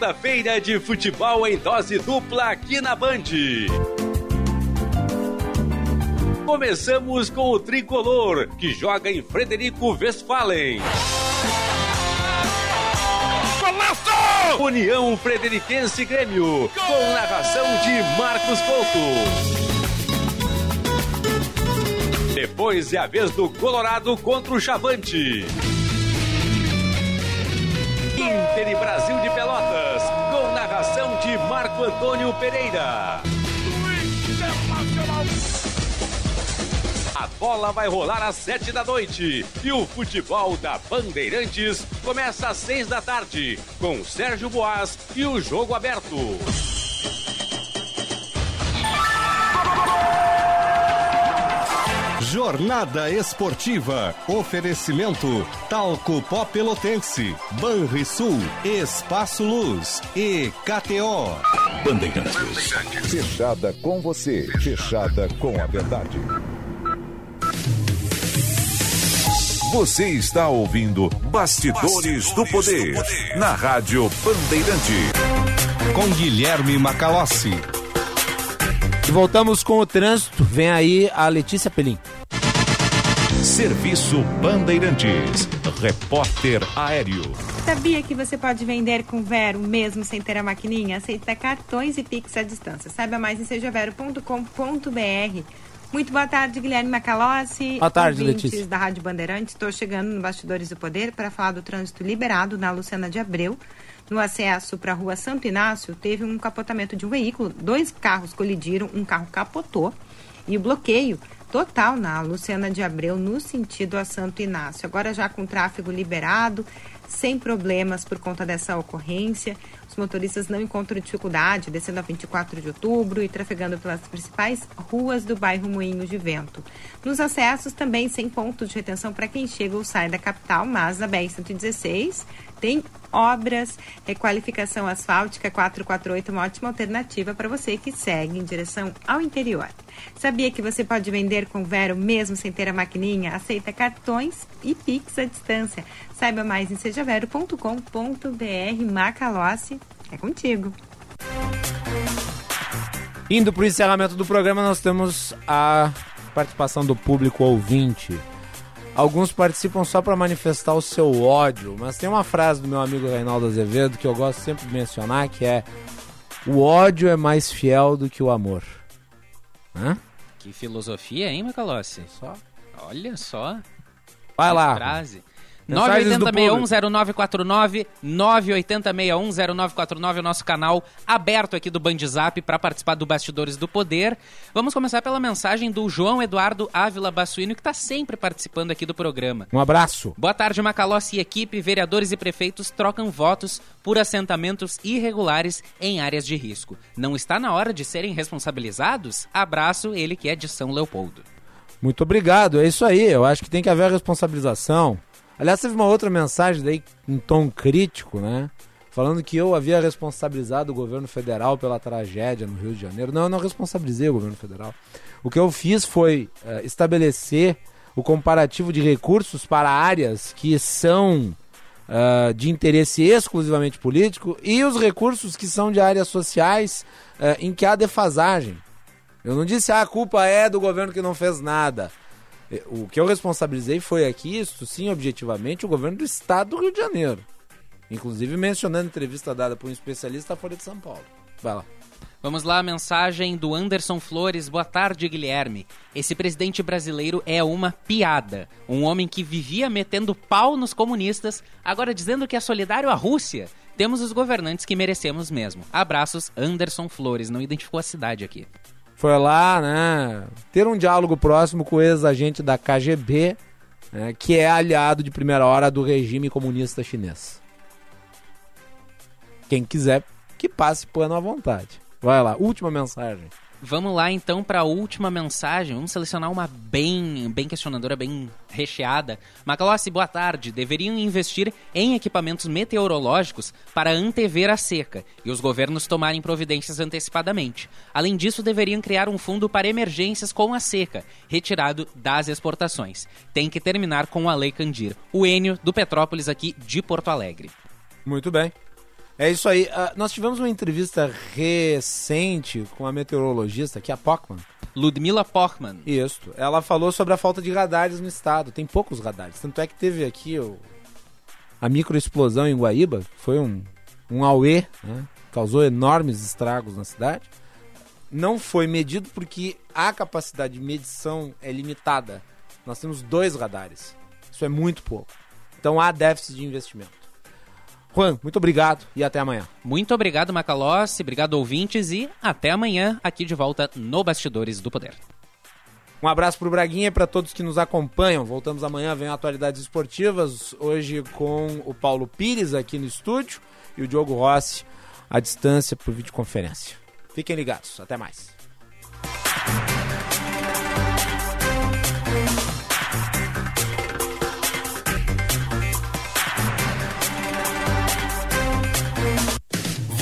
Quarta-feira de futebol em dose dupla aqui na Band. Começamos com o tricolor, que joga em Frederico Westphalen. Golaço! União Frederiquense Grêmio, com narração de Marcos Couto. Depois é a vez do Colorado contra o Chavante. Inter e Brasil de Pelotas, com narração de Marco Antônio Pereira. A bola vai rolar às sete da noite e o futebol da Bandeirantes começa às seis da tarde, com Sérgio Boas e o jogo aberto. Jornada Esportiva. Oferecimento Talco Pó Pelotense, Banrisul, Espaço Luz e KTO. Bandeirantes. Fechada com você, fechada com a verdade. Você está ouvindo Bastidores, Bastidores do, poder, do Poder na Rádio Bandeirante. Com Guilherme Macalossi. E voltamos com o trânsito. Vem aí a Letícia Pelim. Serviço Bandeirantes. Repórter Aéreo. Sabia que você pode vender com Vero mesmo sem ter a maquininha? Aceita cartões e Pix à distância. Saiba mais em sejavero.com.br. Muito boa tarde, Guilherme Macalossi. Boa tarde, Letícia. da Rádio Bandeirantes. Estou chegando no Bastidores do Poder para falar do trânsito liberado na Luciana de Abreu. No acesso para a rua Santo Inácio, teve um capotamento de um veículo. Dois carros colidiram, um carro capotou e o bloqueio total na Luciana de Abreu no sentido a Santo Inácio. Agora já com tráfego liberado, sem problemas por conta dessa ocorrência. Os motoristas não encontram dificuldade descendo a 24 de outubro e trafegando pelas principais ruas do bairro Moinhos de Vento. Nos acessos também sem pontos de retenção para quem chega ou sai da capital, mas na BR-116 tem obras, requalificação asfáltica 448, uma ótima alternativa para você que segue em direção ao interior. Sabia que você pode vender com Vero mesmo sem ter a maquininha? Aceita cartões e Pix à distância. Saiba mais em sejavero.com.br. Macalossi, é contigo. Indo para o encerramento do programa, nós temos a participação do público ouvinte. Alguns participam só para manifestar o seu ódio, mas tem uma frase do meu amigo Reinaldo Azevedo que eu gosto sempre de mencionar, que é o ódio é mais fiel do que o amor. Hã? Que filosofia, hein, Macalossi? Só. Olha só. Vai lá. Frase. Mensagens do 980610949, 980610949, o nosso canal aberto aqui do Band Zap para participar do Bastidores do Poder. Vamos começar pela mensagem do João Eduardo Ávila Bassuino, que está sempre participando aqui do programa. Um abraço. Boa tarde, Macalossi e equipe. Vereadores e prefeitos trocam votos por assentamentos irregulares em áreas de risco. Não está na hora de serem responsabilizados? Abraço, ele que é de São Leopoldo. Muito obrigado, é isso aí. Eu acho que tem que haver a responsabilização. Aliás, teve uma outra mensagem daí em tom crítico, né? Falando que eu havia responsabilizado o governo federal pela tragédia no Rio de Janeiro. Não, eu não responsabilizei o governo federal. O que eu fiz foi uh, estabelecer o comparativo de recursos para áreas que são uh, de interesse exclusivamente político e os recursos que são de áreas sociais uh, em que há defasagem. Eu não disse ah, a culpa é do governo que não fez nada. O que eu responsabilizei foi aqui, isso sim, objetivamente, o governo do estado do Rio de Janeiro. Inclusive mencionando entrevista dada por um especialista da Folha de São Paulo. Vai lá. Vamos lá, a mensagem do Anderson Flores. Boa tarde, Guilherme. Esse presidente brasileiro é uma piada. Um homem que vivia metendo pau nos comunistas, agora dizendo que é solidário à Rússia. Temos os governantes que merecemos mesmo. Abraços, Anderson Flores. Não identificou a cidade aqui. Foi lá, né? Ter um diálogo próximo com o ex-agente da KGB, né, que é aliado de primeira hora do regime comunista chinês. Quem quiser, que passe pano à vontade. Vai lá, última mensagem. Vamos lá então para a última mensagem. Vamos selecionar uma bem, bem questionadora, bem recheada. Macalossi, boa tarde. Deveriam investir em equipamentos meteorológicos para antever a seca e os governos tomarem providências antecipadamente. Além disso, deveriam criar um fundo para emergências com a seca, retirado das exportações. Tem que terminar com a Lei Candir. O Enio do Petrópolis aqui de Porto Alegre. Muito bem. É isso aí. Uh, nós tivemos uma entrevista recente com a meteorologista, que é a Pockman. Ludmila Pockman. Isso. Ela falou sobre a falta de radares no estado. Tem poucos radares. Tanto é que teve aqui o... a microexplosão em Guaíba. Foi um, um auê, né? causou enormes estragos na cidade. Não foi medido porque a capacidade de medição é limitada. Nós temos dois radares. Isso é muito pouco. Então há déficit de investimento. Juan, muito obrigado e até amanhã. Muito obrigado, Macalossi, obrigado, ouvintes, e até amanhã aqui de volta no Bastidores do Poder. Um abraço para o Braguinha e para todos que nos acompanham. Voltamos amanhã, vem atualidades esportivas, hoje com o Paulo Pires aqui no estúdio e o Diogo Rossi à distância por videoconferência. Fiquem ligados, até mais.